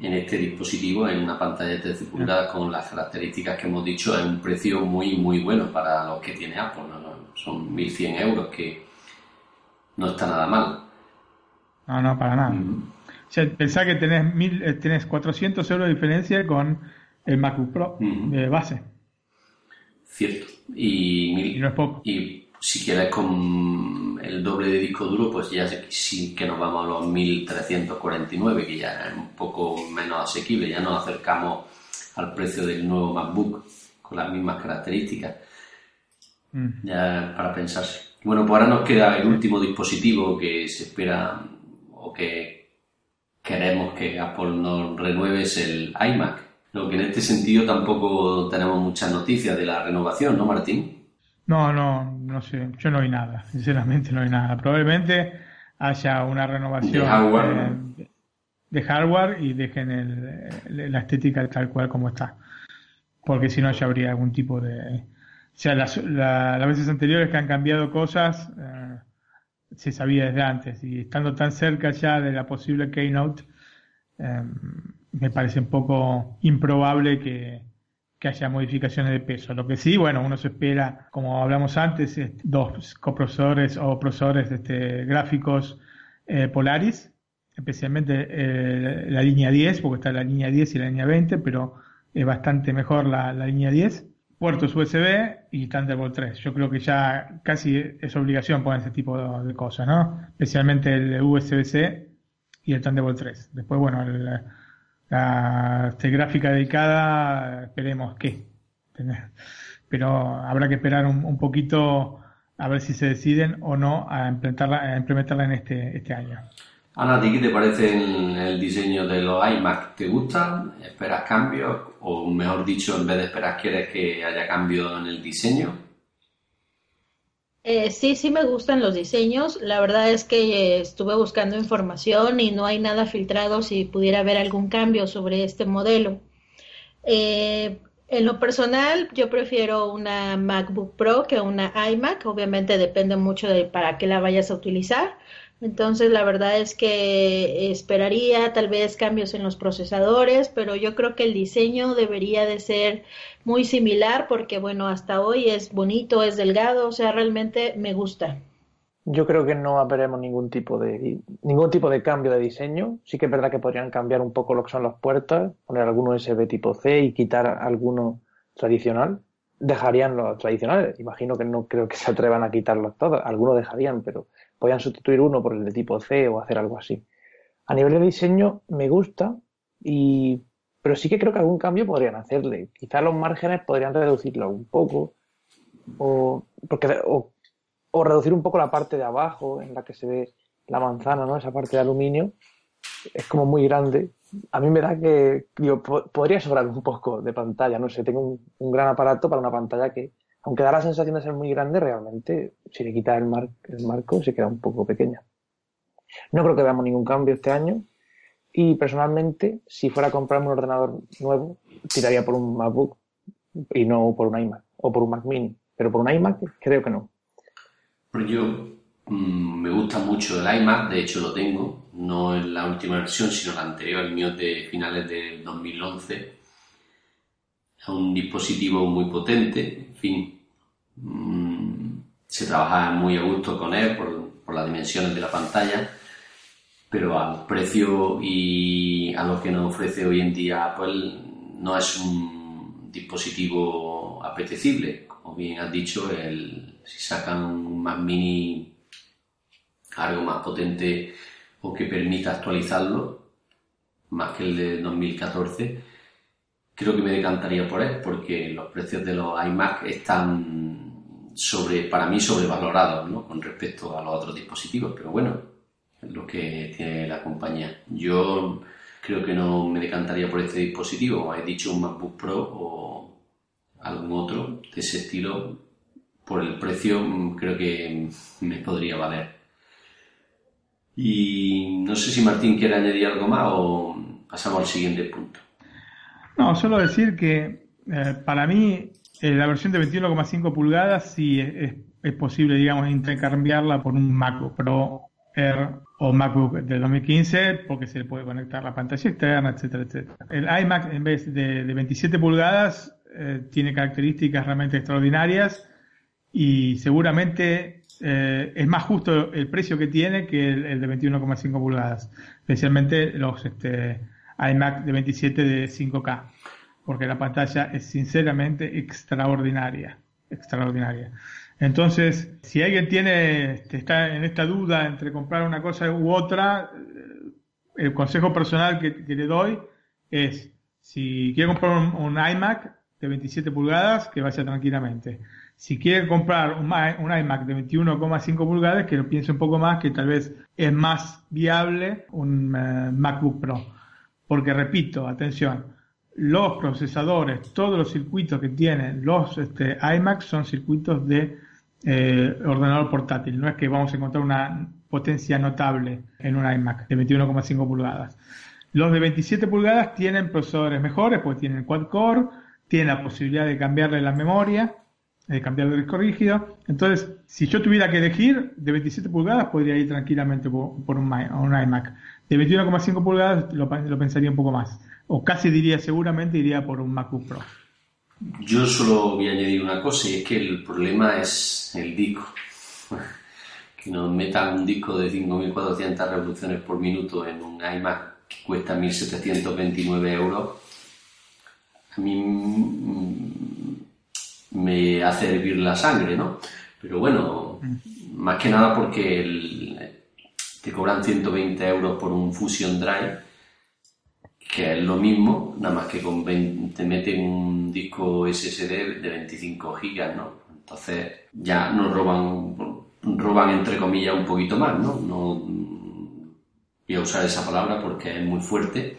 en este dispositivo en una pantalla de 13 pulgadas con las características que hemos dicho es un precio muy muy bueno para los que tiene Apple son 1100 euros que no está nada mal. No no para nada. Pensá que tenés, mil, eh, tenés 400 euros de diferencia con el MacBook Pro de base. Cierto. Y, y no es poco. y si quieres con el doble de disco duro, pues ya sí que nos vamos a los 1349, que ya es un poco menos asequible, ya nos acercamos al precio del nuevo MacBook con las mismas características. Mm. Ya para pensarse. Bueno, pues ahora nos queda el último dispositivo que se espera o que queremos que Apple nos renueve es el iMac. Lo que en este sentido tampoco tenemos muchas noticias de la renovación, ¿no, Martín? No, no, no sé, yo no vi nada, sinceramente no vi nada. Probablemente haya una renovación de hardware, y dejen el, la estética tal cual como está. Porque si no ya habría algún tipo de... O sea, las, las veces anteriores que han cambiado cosas eh, se sabía desde antes y estando tan cerca ya de la posible keynote eh, me parece un poco improbable que, que haya modificaciones de peso. Lo que sí, bueno, uno se espera, como hablamos antes, dos coprocesadores o procesadores este, gráficos eh, Polaris, especialmente eh, la línea 10, porque está la línea 10 y la línea 20, pero es bastante mejor la, línea 10. Puertos USB y Thunderbolt 3. Yo creo que ya casi es obligación poner ese tipo de, cosas, ¿no? Especialmente el USB-C y el Thunderbolt 3. Después, bueno, el, la este, gráfica dedicada, esperemos que. Pero habrá que esperar un, poquito a ver si se deciden o no a implementarla, a implementarla en este, este año. Ana, ¿a ti qué te parece el, el diseño de los iMac? ¿Te gusta? ¿Esperas cambios? O mejor dicho, en vez de esperar, ¿quieres que haya cambio en el diseño? Eh, sí, sí me gustan los diseños. La verdad es que eh, estuve buscando información y no hay nada filtrado si pudiera haber algún cambio sobre este modelo. Eh, en lo personal, yo prefiero una MacBook Pro que una iMac. Obviamente depende mucho de para qué la vayas a utilizar. Entonces, la verdad es que esperaría tal vez cambios en los procesadores, pero yo creo que el diseño debería de ser muy similar porque, bueno, hasta hoy es bonito, es delgado, o sea, realmente me gusta. Yo creo que no veremos ningún tipo de ningún tipo de cambio de diseño. Sí que es verdad que podrían cambiar un poco lo que son las puertas, poner alguno USB tipo C y quitar alguno tradicional. Dejarían los tradicionales. Imagino que no creo que se atrevan a quitarlos todos. Algunos dejarían, pero podían sustituir uno por el de tipo C o hacer algo así. A nivel de diseño me gusta, y, pero sí que creo que algún cambio podrían hacerle. Quizás los márgenes podrían reducirlo un poco o, o, reducir un poco la parte de abajo en la que se ve la manzana, ¿no? esa parte de aluminio, es como muy grande. A mí me da que digo, podría sobrar un poco de pantalla, no sé, tengo un, gran aparato para una pantalla que, aunque da la sensación de ser muy grande, realmente si le quitas el, el marco se queda un poco pequeña. No creo que veamos ningún cambio este año y personalmente, si fuera a comprarme un ordenador nuevo, tiraría por un MacBook y no por un iMac o por un Mac Mini. Pero por un iMac creo que no. Yo mm, me gusta mucho el iMac, de hecho lo tengo, no en la última versión, sino la anterior, el mío de finales del 2011. Es un dispositivo muy potente, en fin, mm, se trabaja muy a gusto con él por, por las dimensiones de la pantalla pero al precio y a lo que nos ofrece hoy en día Apple no es un dispositivo apetecible. Como bien has dicho, el, si sacan un Mac Mini algo más potente o que permita actualizarlo, más que el de 2014, creo que me decantaría por él, porque los precios de los iMac están sobre, para mí sobrevalorados ¿no? con respecto a los otros dispositivos, pero bueno, lo que tiene la compañía. Yo creo que no me decantaría por este dispositivo, como he dicho, un MacBook Pro o algún otro de ese estilo. Por el precio mm, creo que me podría valer. Y no sé si Martín quiere añadir algo más o pasamos al siguiente punto. No, solo decir que eh, para mí eh, la versión de 21,5 pulgadas sí es, posible, digamos, intercambiarla por un MacBook Pro Air o MacBook de 2015 porque se le puede conectar la pantalla externa, etcétera, etcétera. El iMac en vez de, 27 pulgadas eh, tiene características realmente extraordinarias y seguramente eh, es más justo el precio que tiene que el, de 21,5 pulgadas, especialmente los este, iMac de 27 de 5K, porque la pantalla es sinceramente extraordinaria, extraordinaria. Entonces, si alguien tiene, este, está en esta duda entre comprar una cosa u otra, eh, el consejo personal que, le doy es, si quiere comprar un, iMac de 27 pulgadas, que vaya tranquilamente. Si quiere comprar un, iMac de 21,5 pulgadas, que lo piense un poco más, que tal vez es más viable un eh, MacBook Pro. Porque repito, atención, los procesadores, todos los circuitos que tienen los este, iMac son circuitos de eh, ordenador portátil. No es que vamos a encontrar una potencia notable en un iMac de 21,5 pulgadas. Los de 27 pulgadas tienen procesadores mejores, porque tienen quad core, tienen la posibilidad de cambiarle la memoria, de cambiarle el disco rígido. Entonces, si yo tuviera que elegir de 27 pulgadas, podría ir tranquilamente por, un, iMac. De 21,5 pulgadas lo pensaría un poco más. O casi diría, seguramente iría por un MacBook Pro. Yo solo voy a añadir una cosa y es que el problema es el disco. Que nos metan un disco de 5.400 revoluciones por minuto en un iMac que cuesta 1.729 euros, a mí mm, me hace hervir la sangre, ¿no? Pero bueno, más que nada porque te cobran 120 euros por un Fusion Drive que es lo mismo, nada más que con te meten un disco SSD de 25 gigas, ¿no? Entonces ya nos roban, roban entre comillas un poquito más, ¿no? No voy a usar esa palabra porque es muy fuerte,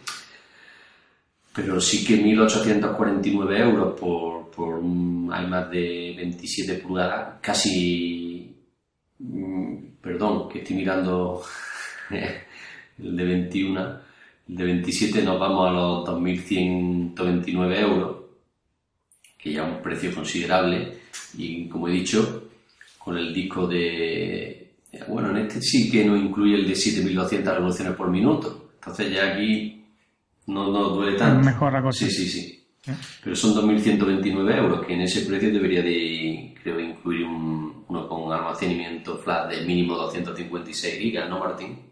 pero sí que 1.849 euros por, por un iMac de 27 pulgadas, casi, mm, perdón, que estoy mirando el de 21 de 27 nos vamos a los 2.129 euros, que ya es un precio considerable. Y como he dicho, con el disco de... Bueno, en este sí que no incluye el de 7.200 revoluciones por minuto. Entonces ya aquí no nos duele tanto. Mejor la cosa. Sí, sí, sí. Pero son 2.129 euros, que en ese precio debería de, creo, incluir un, uno con almacenamiento flash de mínimo 256 gigas, ¿no, Martín?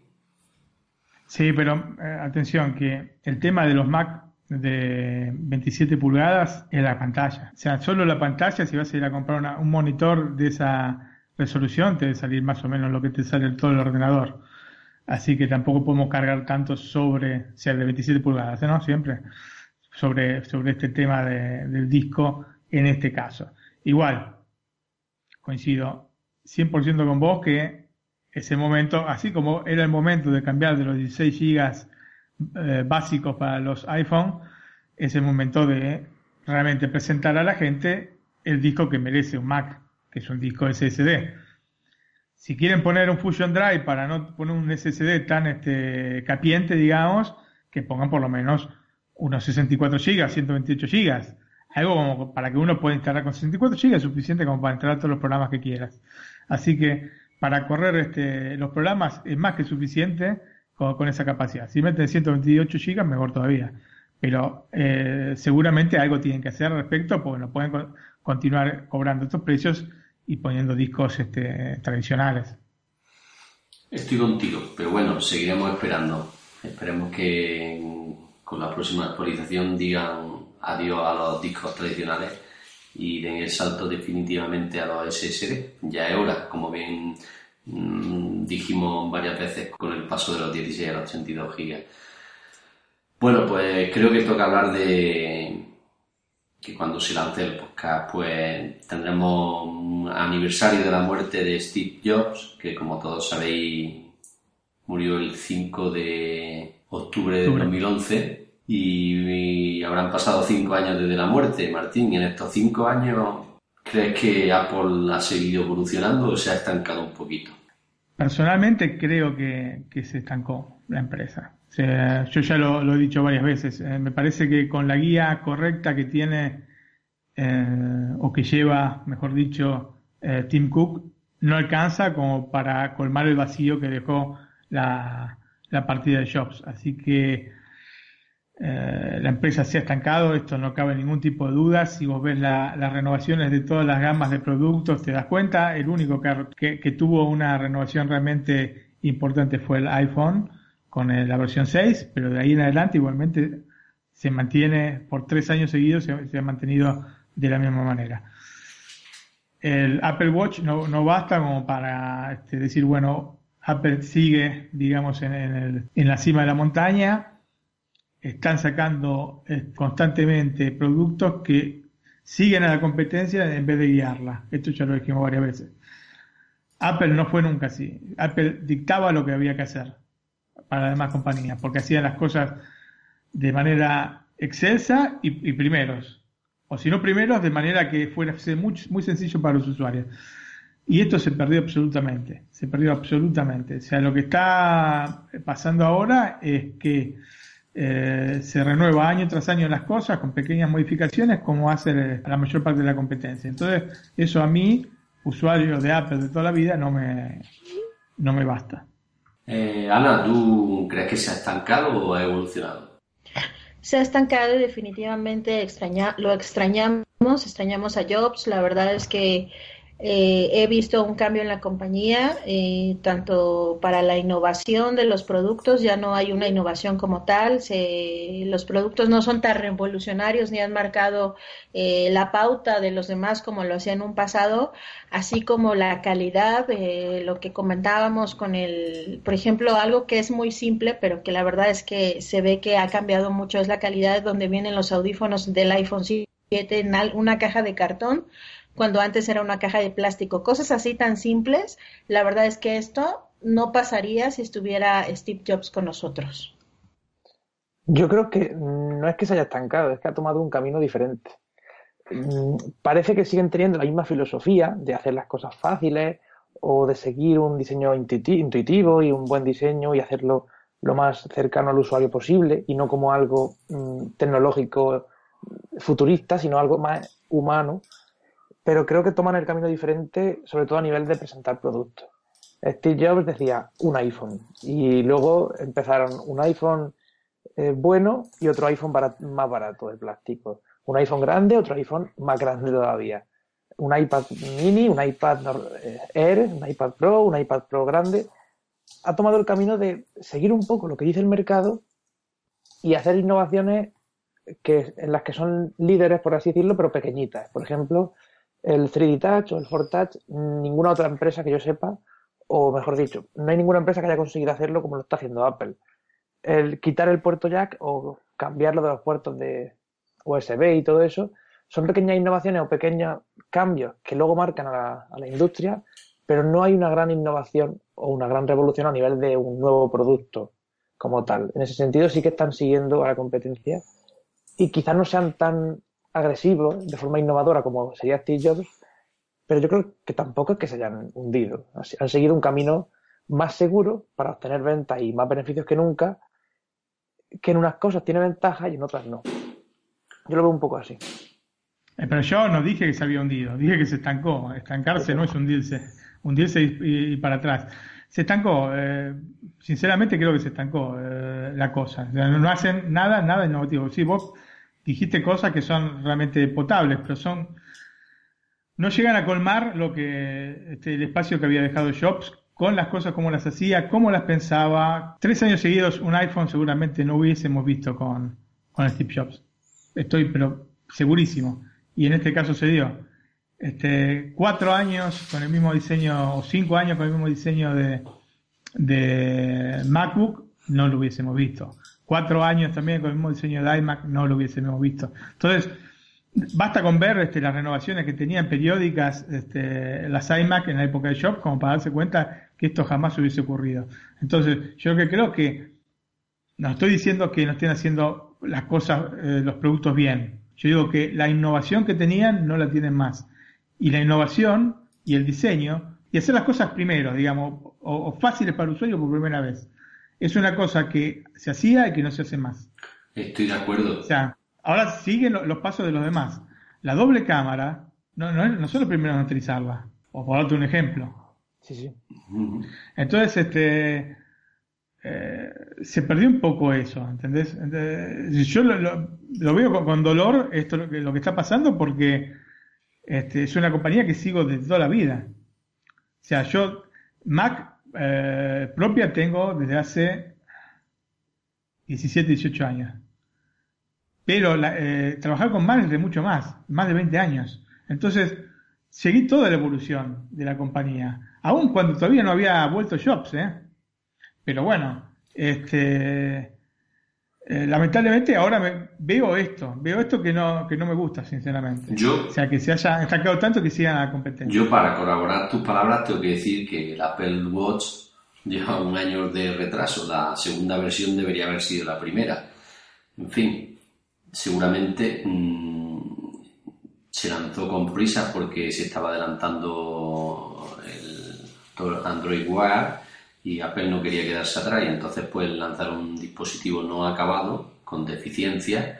Sí, pero eh, atención, que el tema de los Mac de 27 pulgadas es la pantalla. O sea, solo la pantalla, si vas a ir a comprar un monitor de esa resolución, te debe salir más o menos lo que te sale todo el ordenador. Así que tampoco podemos cargar tanto sobre, sea, de 27 pulgadas, ¿no? Siempre sobre, sobre este tema del disco en este caso. Igual, coincido 100% con vos que ese momento, así como era el momento de cambiar de los 16 gigas eh, básicos para los iPhone, es el momento de realmente presentar a la gente el disco que merece un Mac, que es un disco SSD. Si quieren poner un Fusion Drive para no poner un SSD tan este, capiente, digamos, que pongan por lo menos unos 64 GB, 128 GB. Algo como para que uno pueda instalar con 64 GB es suficiente como para instalar todos los programas que quieras. Así que para correr este, los programas es más que suficiente con, esa capacidad. Si meten 128 GB, mejor todavía. Pero eh, seguramente algo tienen que hacer al respecto porque no pueden continuar cobrando estos precios y poniendo discos este, tradicionales. Estoy contigo, pero bueno, seguiremos esperando. Esperemos que con la próxima actualización digan adiós a los discos tradicionales y den el salto definitivamente a los SSD. Ya es hora, como bien mm, dijimos varias veces con el paso de los 16 a los 82 GB. Bueno, pues creo que toca hablar de que cuando se lance el podcast, pues tendremos un aniversario de la muerte de Steve Jobs, que como todos sabéis murió el 5 de octubre de 2011 y, habrán pasado cinco años desde la muerte, Martín. Y en estos cinco años, ¿crees que Apple ha seguido evolucionando o se ha estancado un poquito? Personalmente creo que, se estancó la empresa. yo ya lo, he dicho varias veces. Eh, me parece que con la guía correcta que tiene eh, o que lleva, mejor dicho, eh, Tim Cook, no alcanza como para colmar el vacío que dejó la, la partida de Jobs. Así que eh, la empresa se ha estancado, esto no cabe ningún tipo de duda. Si vos ves las renovaciones de todas las gamas de productos, te das cuenta. El único que, que, tuvo una renovación realmente importante fue el iPhone con la versión 6, pero de ahí en adelante igualmente se mantiene por tres años seguidos, se, ha mantenido de la misma manera. El Apple Watch no, no basta como para este, decir, bueno, Apple sigue, digamos, en, en la cima de la montaña están sacando eh, constantemente productos que siguen a la competencia en vez de guiarla. Esto ya lo dijimos varias veces. Apple no fue nunca así. Apple dictaba lo que había que hacer para las demás compañías, porque hacían las cosas de manera excelsa y, primeros. O si no primeros, de manera que fuera muy, muy sencillo para los usuarios. Y esto se perdió absolutamente. Se perdió absolutamente. O sea, lo que está pasando ahora es que eh, se renueva año tras año las cosas con pequeñas modificaciones como hace la mayor parte de la competencia. Entonces, eso a mí, usuario de Apple de toda la vida, no me, no me basta. Eh, Ana, ¿tú crees que se ha estancado o ha evolucionado? Se ha estancado y definitivamente extraña, lo extrañamos, extrañamos a Jobs. La verdad es que eh, he visto un cambio en la compañía, eh, tanto para la innovación de los productos, ya no hay una innovación como tal, se, los productos no son tan revolucionarios ni han marcado eh, la pauta de los demás como lo hacían en un pasado, así como la calidad, lo que comentábamos con el, por ejemplo, algo que es muy simple, pero que la verdad es que se ve que ha cambiado mucho, es la calidad de donde vienen los audífonos del iPhone 7 en una caja de cartón cuando antes era una caja de plástico. Cosas así tan simples. La verdad es que esto no pasaría si estuviera Steve Jobs con nosotros. Yo creo que no es que se haya estancado, es que ha tomado un camino diferente. Mm, parece que siguen teniendo la misma filosofía de hacer las cosas fáciles o de seguir un diseño intuitivo y un buen diseño y hacerlo lo más cercano al usuario posible y no como algo mm, tecnológico futurista, sino algo más humano pero creo que toman el camino diferente, sobre todo a nivel de presentar productos. Steve Jobs decía un iPhone y luego empezaron un iPhone eh, bueno y otro iPhone más barato de plástico. Un iPhone grande, otro iPhone más grande todavía. Un iPad mini, un iPad eh, Air, un iPad Pro, un iPad Pro grande. Ha tomado el camino de seguir un poco lo que dice el mercado y hacer innovaciones que, en las que son líderes, por así decirlo, pero pequeñitas. Por ejemplo, el 3D Touch o el 4Touch, ninguna otra empresa que yo sepa, o mejor dicho, no hay ninguna empresa que haya conseguido hacerlo como lo está haciendo Apple. El quitar el puerto jack o cambiarlo de los puertos de USB y todo eso, son pequeñas innovaciones o pequeños cambios que luego marcan a la, industria, pero no hay una gran innovación o una gran revolución a nivel de un nuevo producto como tal. En ese sentido sí que están siguiendo a la competencia y quizás no sean tan agresivos de forma innovadora como sería Steve Jobs, pero yo creo que tampoco es que se hayan hundido. Han seguido un camino más seguro para obtener ventas y más beneficios que nunca, que en unas cosas tiene ventaja y en otras no. Yo lo veo un poco así. Eh, pero yo no dije que se había hundido, dije que se estancó. Estancarse no es hundirse, hundirse y, para atrás. Se estancó, eh, sinceramente creo que se estancó eh, la cosa. no, hacen nada, nada innovativo. Sí, vos dijiste cosas que son realmente potables, pero son no llegan a colmar lo que este, el espacio que había dejado Jobs con las cosas como las hacía, cómo las pensaba. Tres años seguidos un iPhone seguramente no hubiésemos visto con, con Steve Jobs. Estoy pero segurísimo. Y en este caso se dio. Este, cuatro años con el mismo diseño, o cinco años con el mismo diseño de, de MacBook, no lo hubiésemos visto. Cuatro años también con el mismo diseño de iMac, no lo hubiésemos visto. Entonces, Basta con ver este, las renovaciones que tenían periódicas este, las iMac en la época de Shop como para darse cuenta que esto jamás hubiese ocurrido. Entonces, yo que creo que no estoy diciendo que no estén haciendo las cosas, eh, los productos bien. Yo digo que la innovación que tenían no la tienen más. Y la innovación y el diseño, y hacer las cosas primero, digamos, o fáciles para el usuario por primera vez, es una cosa que se hacía y que no se hace más. Estoy de acuerdo. O sea, Ahora siguen los pasos de los demás. La doble cámara, no, no, no son los primeros en utilizarla. O por darte un ejemplo. Sí, sí. Entonces, este, eh, se perdió un poco eso, ¿entendés? yo lo, veo con, dolor esto lo que, lo que está pasando porque este, es una compañía que sigo desde toda la vida. O sea, yo Mac eh, propia tengo desde hace 17, 18 años pero eh, trabajar con Mac de mucho más, más de 20 años. Entonces, seguí toda la evolución de la compañía, aun cuando todavía no había vuelto Jobs, ¿eh? Pero bueno, este, eh, lamentablemente ahora veo esto, veo esto que no, que no me gusta, sinceramente. Yo, o sea, que se haya estancado tanto que sigan a la competencia. Yo, para corroborar tus palabras, tengo que decir que el Apple Watch lleva un año de retraso. La segunda versión debería haber sido la primera. En fin, seguramente mm, se lanzó con prisa porque se estaba adelantando el Android Wear y Apple no quería quedarse atrás y entonces pues lanzaron un dispositivo no acabado con deficiencias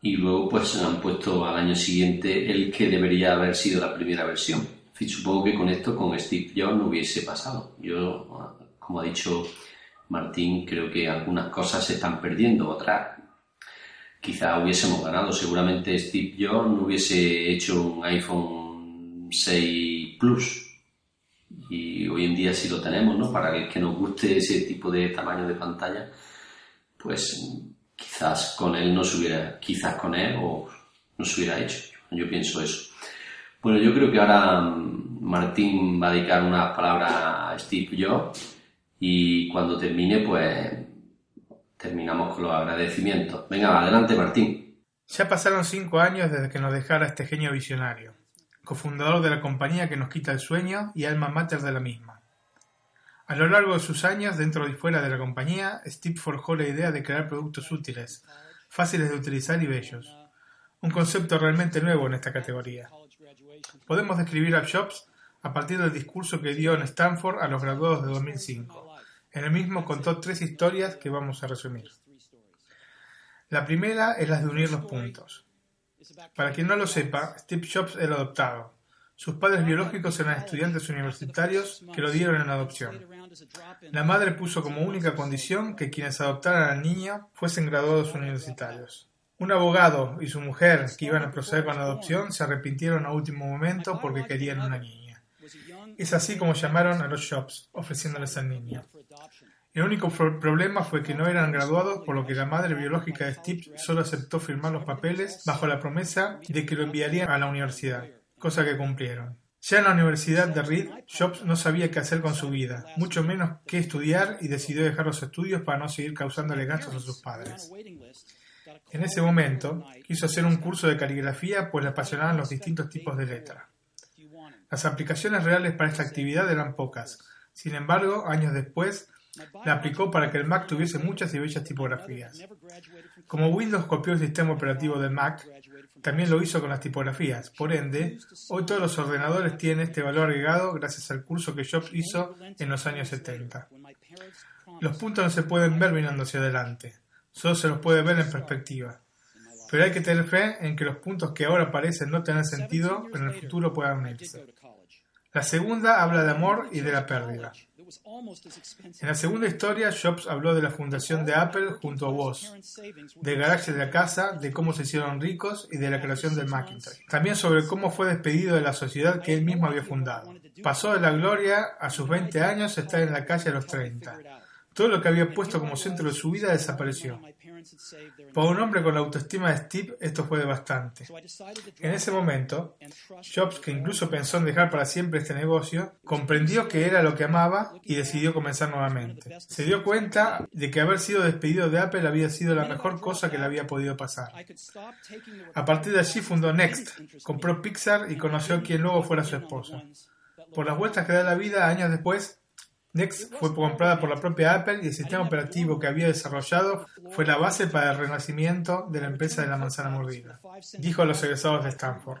y luego pues han puesto al año siguiente el que debería haber sido la primera versión. supongo que con esto con Steve Jobs no hubiese pasado. Yo, como ha dicho Martín, creo que algunas cosas se están perdiendo, otras quizá hubiésemos ganado. Seguramente Steve Jobs no hubiese hecho un iPhone 6 Plus. Y hoy en día sí lo tenemos, ¿no? Para el que nos guste ese tipo de tamaño de pantalla, pues quizás con él no se hubiera, quizás con él o no se hubiera hecho. Yo pienso eso. Bueno, yo creo que ahora mm, Martín va a dedicar unas palabras a Steve Jobs y cuando termine, pues terminamos con los agradecimientos. Venga, adelante Martín. Ya pasaron cinco años desde que nos dejara este genio visionario, cofundador de la compañía que nos quita el sueño y alma mater de la misma. A lo largo de sus años, dentro y fuera de la compañía, Steve forjó la idea de crear productos útiles, fáciles de utilizar y bellos. Un concepto realmente nuevo en esta categoría. Podemos describir a Jobs a partir del discurso que dio en Stanford a los graduados de 2005. En el mismo contó tres historias que vamos a resumir. La primera es la de unir los puntos. Para quien no lo sepa, Steve Jobs era adoptado. Sus padres biológicos eran estudiantes universitarios que lo dieron en adopción. La madre puso como única condición que quienes adoptaran al niño fuesen graduados universitarios. Un abogado y su mujer que iban a proceder con la adopción se arrepintieron a último momento porque querían una niña. Es así como llamaron a los shops, ofreciéndoles al niño. El único problema fue que no eran graduados, por lo que la madre biológica de Steve solo aceptó firmar los papeles bajo la promesa de que lo enviarían a la universidad, cosa que cumplieron. Ya en la Universidad de Reed, Jobs no sabía qué hacer con su vida, mucho menos qué estudiar y decidió dejar los estudios para no seguir causándole gastos a sus padres. En ese momento, quiso hacer un curso de caligrafía pues le apasionaban los distintos tipos de letra. Las aplicaciones reales para esta actividad eran pocas. Sin embargo, años después, la aplicó para que el Mac tuviese muchas y bellas tipografías. Como Windows copió el sistema operativo del Mac, también lo hizo con las tipografías. Por ende, hoy todos los ordenadores tienen este valor agregado gracias al curso que Jobs hizo en los años 70. Los puntos no se pueden ver mirando hacia adelante, solo se los puede ver en perspectiva. Pero hay que tener fe en que los puntos que ahora parecen no tener sentido, en el futuro puedan unirse. La segunda habla de amor y de la pérdida. En la segunda historia, Jobs habló de la fundación de Apple junto a Woz, del garaje de la casa, de cómo se hicieron ricos y de la creación del Macintosh. También sobre cómo fue despedido de la sociedad que él mismo había fundado. Pasó de la gloria a sus 20 años a estar en la calle a los 30. Todo lo que había puesto como centro de su vida desapareció. Para un hombre con la autoestima de Steve, esto fue bastante. En ese momento, Jobs, que incluso pensó en dejar para siempre este negocio, comprendió que era lo que amaba y decidió comenzar nuevamente. Se dio cuenta de que haber sido despedido de Apple había sido la mejor cosa que le había podido pasar. A partir de allí fundó Next, compró Pixar y conoció a quien luego fuera su esposa. Por las vueltas que da la vida, años después, Next fue comprada por la propia Apple y el sistema operativo que había desarrollado fue la base para el renacimiento de la empresa de la manzana mordida, dijo a los egresados de Stanford.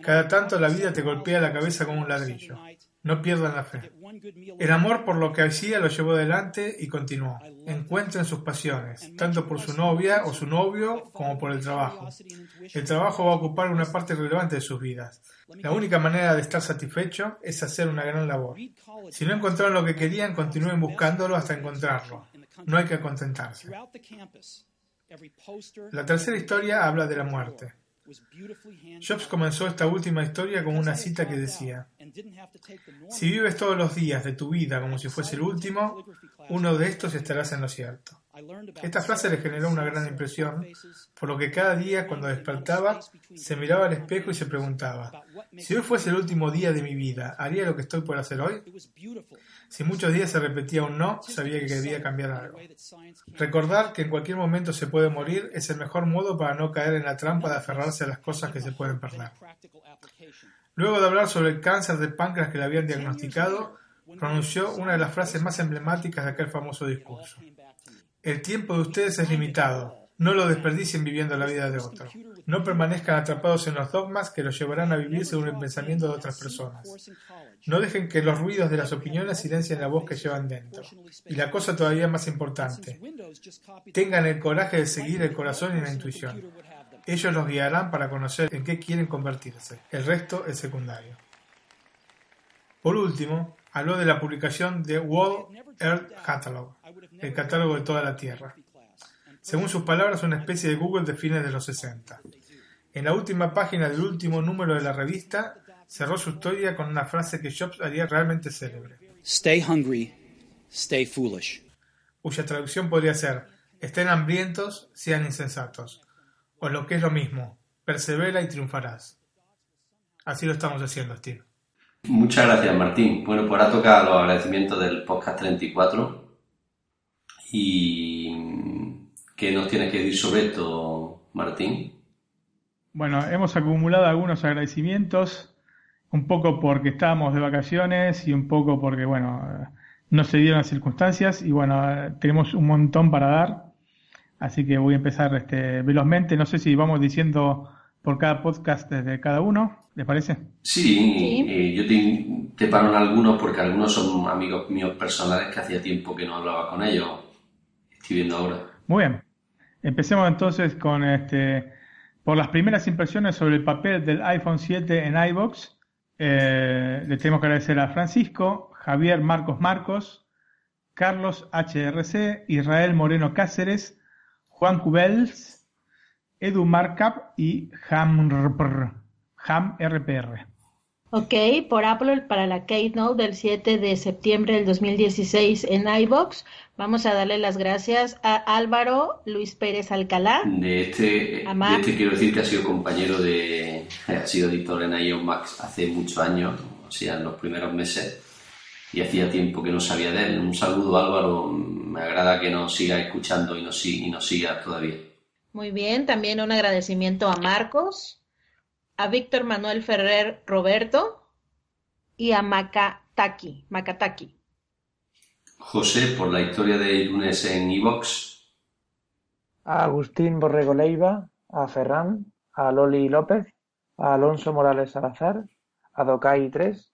Cada tanto la vida te golpea la cabeza como un ladrillo. No pierdan la fe. El amor por lo que hacía lo llevó adelante y continuó. Encuentren sus pasiones, tanto por su novia o su novio como por el trabajo. El trabajo va a ocupar una parte relevante de sus vidas. La única manera de estar satisfecho es hacer una gran labor. Si no encontraron lo que querían, continúen buscándolo hasta encontrarlo. No hay que contentarse. La tercera historia habla de la muerte. Jobs comenzó esta última historia con una cita que decía, si vives todos los días de tu vida como si fuese el último, uno de estos estarás en lo cierto. Esta frase le generó una gran impresión, por lo que cada día cuando despertaba se miraba al espejo y se preguntaba, si hoy fuese el último día de mi vida, ¿haría lo que estoy por hacer hoy? Si muchos días se repetía un no, sabía que quería cambiar algo. Recordar que en cualquier momento se puede morir es el mejor modo para no caer en la trampa de aferrarse a las cosas que se pueden perder. Luego de hablar sobre el cáncer de páncreas que le habían diagnosticado, pronunció una de las frases más emblemáticas de aquel famoso discurso. El tiempo de ustedes es limitado. No lo desperdicien viviendo la vida de otro. No permanezcan atrapados en los dogmas que los llevarán a vivir según el pensamiento de otras personas. No dejen que los ruidos de las opiniones silencien la voz que llevan dentro. Y la cosa todavía más importante, tengan el coraje de seguir el corazón y la intuición. Ellos los guiarán para conocer en qué quieren convertirse. El resto es secundario. Por último, habló de la publicación de World Earth Catalog, el catálogo de toda la Tierra. Según sus palabras, una especie de Google de fines de los 60. En la última página del último número de la revista, cerró su historia con una frase que Jobs haría realmente célebre. Stay hungry, stay foolish. Cuya traducción podría ser, estén hambrientos, sean insensatos. O lo que es lo mismo, persevera y triunfarás. Así lo estamos haciendo, Steve. Muchas gracias, Martín. Bueno, pues ahora toca los agradecimientos del podcast 34. ¿Y qué nos tienes que decir sobre esto, Martín? Bueno, hemos acumulado algunos agradecimientos, un poco porque estábamos de vacaciones y un poco porque, bueno, no se dieron las circunstancias y, bueno, tenemos un montón para dar. Así que voy a empezar este, velozmente. No sé si vamos diciendo por cada podcast desde cada uno, ¿les parece? Sí, eh, yo te, te paro en algunos porque algunos son amigos míos personales que hacía tiempo que no hablaba con ellos. Estoy viendo ahora. Muy bien. Empecemos entonces con este por las primeras impresiones sobre el papel del iPhone 7 en iBox. Eh, le tenemos que agradecer a Francisco, Javier Marcos Marcos, Carlos HRC, Israel Moreno Cáceres, Juan Cubels, Edu Markup y Ham, Ham RPR. Ok, por Apple para la Keynote del 7 de septiembre del 2016 en iBox. Vamos a darle las gracias a Álvaro Luis Pérez Alcalá. De este, de este quiero decir que ha sido compañero de. ha sido editor en iOS Max hace muchos años, o sea, en los primeros meses, y hacía tiempo que no sabía de él. Un saludo, Álvaro. Me agrada que nos siga escuchando y nos, y nos siga todavía. Muy bien, también un agradecimiento a Marcos, a Víctor Manuel Ferrer Roberto, y a Makataki. Makataki. José, por la historia de lunes en Evox. A Agustín Borrego Leiva, a Ferran, a Loli López, a Alonso Morales Salazar, a Docai 3,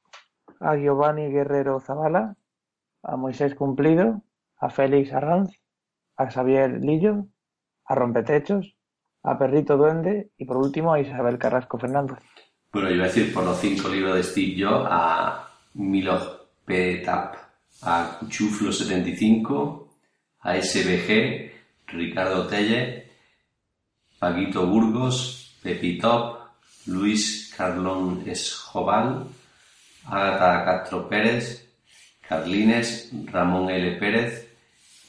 a Giovanni Guerrero Zavala, a Moisés Cumplido, a Félix Arranz, a Xavier Lillo, a Rompetechos, a Perrito Duende y por último a Isabel Carrasco Fernández. Bueno, yo iba a decir por los cinco libros de Steve Jobs a Milo Petap, a Cuchuflo 75, a SBG, Ricardo Telle, Paquito Burgos, Pepitop, Luis Carlón Esjobal, Ágata Castro Pérez, Carlines, Ramón L. Pérez,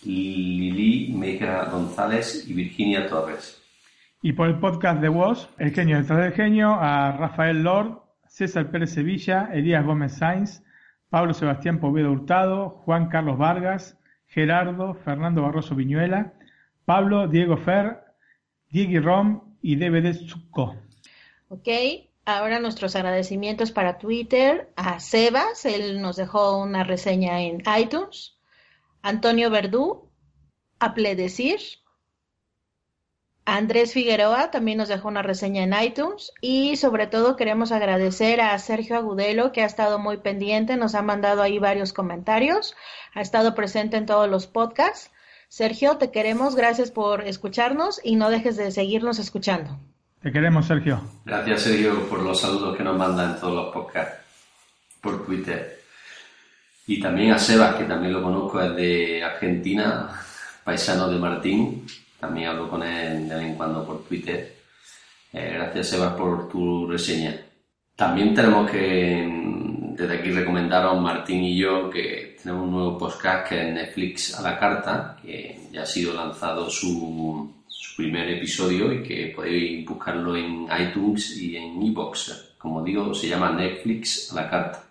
Lili Megra González y Virginia Torres. Y por el podcast de Woz, El Genio detrás del Genio, a Rafael Lord, César Pérez Sevilla, Elías Gómez Sainz, Pablo Sebastián Poveda Hurtado, Juan Carlos Vargas, Gerardo, Fernando Barroso Viñuela, Pablo Diego Fer, Diego Rom y DVD Zucco. Ok, ahora nuestros agradecimientos para Twitter. A Sebas, él nos dejó una reseña en iTunes, Antonio Verdú, a Pledecir, Andrés Figueroa también nos dejó una reseña en iTunes y sobre todo queremos agradecer a Sergio Agudelo que ha estado muy pendiente, nos ha mandado ahí varios comentarios, ha estado presente en todos los podcasts. Sergio, te queremos, gracias por escucharnos y no dejes de seguirnos escuchando. Te queremos, Sergio. Gracias, Sergio, por los saludos que nos mandan en todos los podcasts por Twitter. Y también a Sebas, que también lo conozco, es de Argentina, paisano de Martín. También hablo con él de vez en cuando por Twitter. Eh, gracias, Sebas, por tu reseña. También tenemos que, mm, desde aquí, recomendaros Martín y yo que tenemos un nuevo podcast que es Netflix a la carta, que ya ha sido lanzado su, su primer episodio y que podéis buscarlo en iTunes y en iBox. Como digo, se llama Netflix a la carta.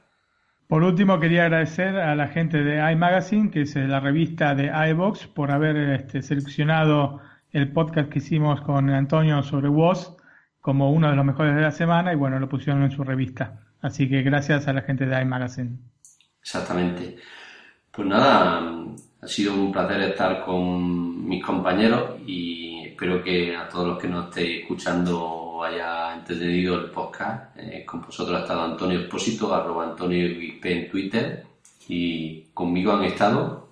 Por último, quería agradecer a la gente de iMagazine, que es la revista de iVox, por haber este, seleccionado el podcast que hicimos con Antonio sobre WOS como uno de los mejores de la semana y bueno, lo pusieron en su revista. Así que gracias a la gente de iMagazine. Exactamente. Pues nada, ha sido un placer estar con mis compañeros y espero que a todos los que nos estéis escuchando haya entendido el podcast. Eh, con vosotros ha estado Antonio Expósito, arroba Antonio XP en Twitter y conmigo han estado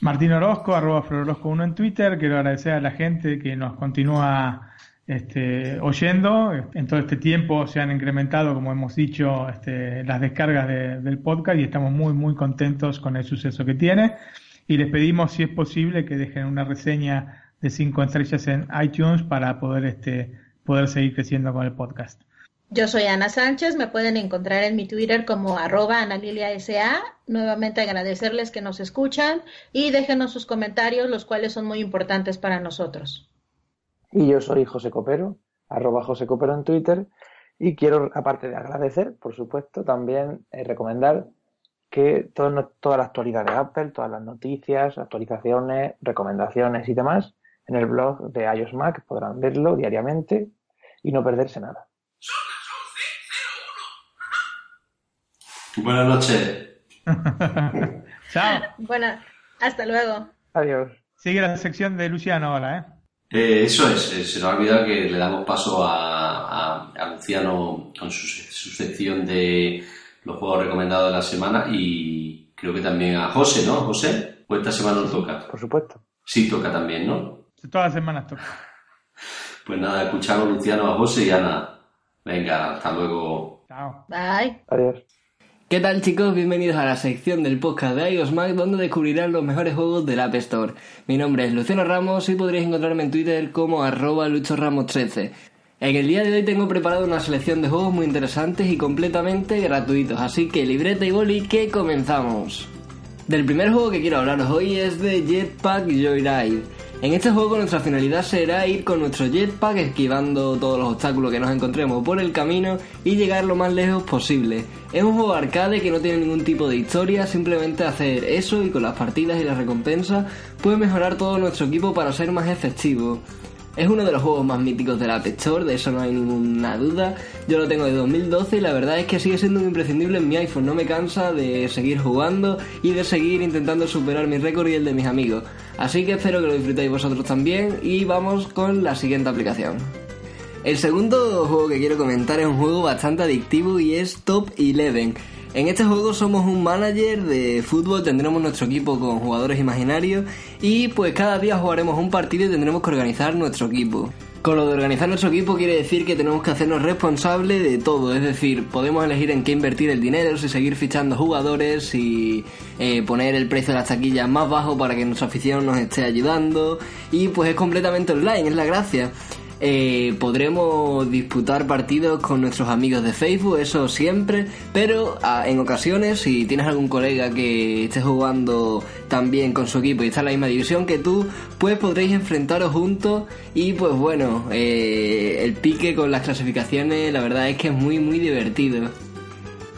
Martín Orozco, arroba Flororozco 1 en Twitter. Quiero agradecer a la gente que nos continúa este, oyendo. En todo este tiempo se han incrementado, como hemos dicho, este, las descargas de- del podcast y estamos muy, muy contentos con el suceso que tiene. Y les pedimos, si es posible, que dejen una reseña de cinco estrellas en iTunes para poder, este, poder seguir creciendo con el podcast. Yo soy Ana Sánchez, me pueden encontrar en mi Twitter como arroba analiliasa. Nuevamente agradecerles que nos escuchan y déjenos sus comentarios, los cuales son muy importantes para nosotros. Y yo soy José Copero, arroba José Copero en Twitter. Y quiero, aparte de agradecer, por supuesto, también eh, recomendar que todo toda la actualidad de Apple, todas las noticias, actualizaciones, recomendaciones y demás, en el blog de iOS Mac podrán verlo diariamente y no perderse nada. Buenas noches. Chao. Bueno, hasta luego. Adiós. Sigue la sección de Luciano ahora, ¿eh? Eh, eso es, eh, se nos ha olvidado que le damos paso a, a- a Luciano con su, se- su sección de los juegos recomendados de la semana y creo que también a José, ¿no? José, pues esta semana no toca. Por supuesto. Sí, toca también, ¿no? Todas las semanas toca. Pues nada, escuchamos Luciano, a José y Ana. Venga, hasta luego. Chao. Bye. Adiós. ¿Qué tal chicos? Bienvenidos a la sección del podcast de iOS Mac donde descubrirán los mejores juegos del App Store. Mi nombre es Luciano Ramos y podréis encontrarme en Twitter como arroba luchoramos13. En el día de hoy tengo preparado una selección de juegos muy interesantes y completamente gratuitos, así que libreta y boli que comenzamos. Del primer juego que quiero hablaros hoy es de Jetpack Joyride. En este juego nuestra finalidad será ir con nuestro jetpack esquivando todos los obstáculos que nos encontremos por el camino y llegar lo más lejos posible. Es un juego arcade que no tiene ningún tipo de historia, simplemente hacer eso y con las partidas y las recompensas puede mejorar todo nuestro equipo para ser más efectivo. Es uno de los juegos más míticos de la App Store, de eso no hay ninguna duda. Yo lo tengo de 2012 y la verdad es que sigue siendo un imprescindible en mi iPhone. No me cansa de seguir jugando y de seguir intentando superar mi récord y el de mis amigos. Así que espero que lo disfrutéis vosotros también y vamos con la siguiente aplicación. El segundo juego que quiero comentar es un juego bastante adictivo y es Top 11. En este juego somos un manager de fútbol, tendremos nuestro equipo con jugadores imaginarios y pues cada día jugaremos un partido y tendremos que organizar nuestro equipo. Con lo de organizar nuestro equipo quiere decir que tenemos que hacernos responsables de todo, es decir, podemos elegir en qué invertir el dinero, si seguir fichando jugadores, si eh, poner el precio de las taquillas más bajo para que nuestra afición nos esté ayudando y pues es completamente online, es la gracia. Eh, podremos disputar partidos con nuestros amigos de Facebook, eso siempre, pero ah, en ocasiones si tienes algún colega que esté jugando también con su equipo y está en la misma división que tú, pues podréis enfrentaros juntos y pues bueno, eh, el pique con las clasificaciones la verdad es que es muy muy divertido.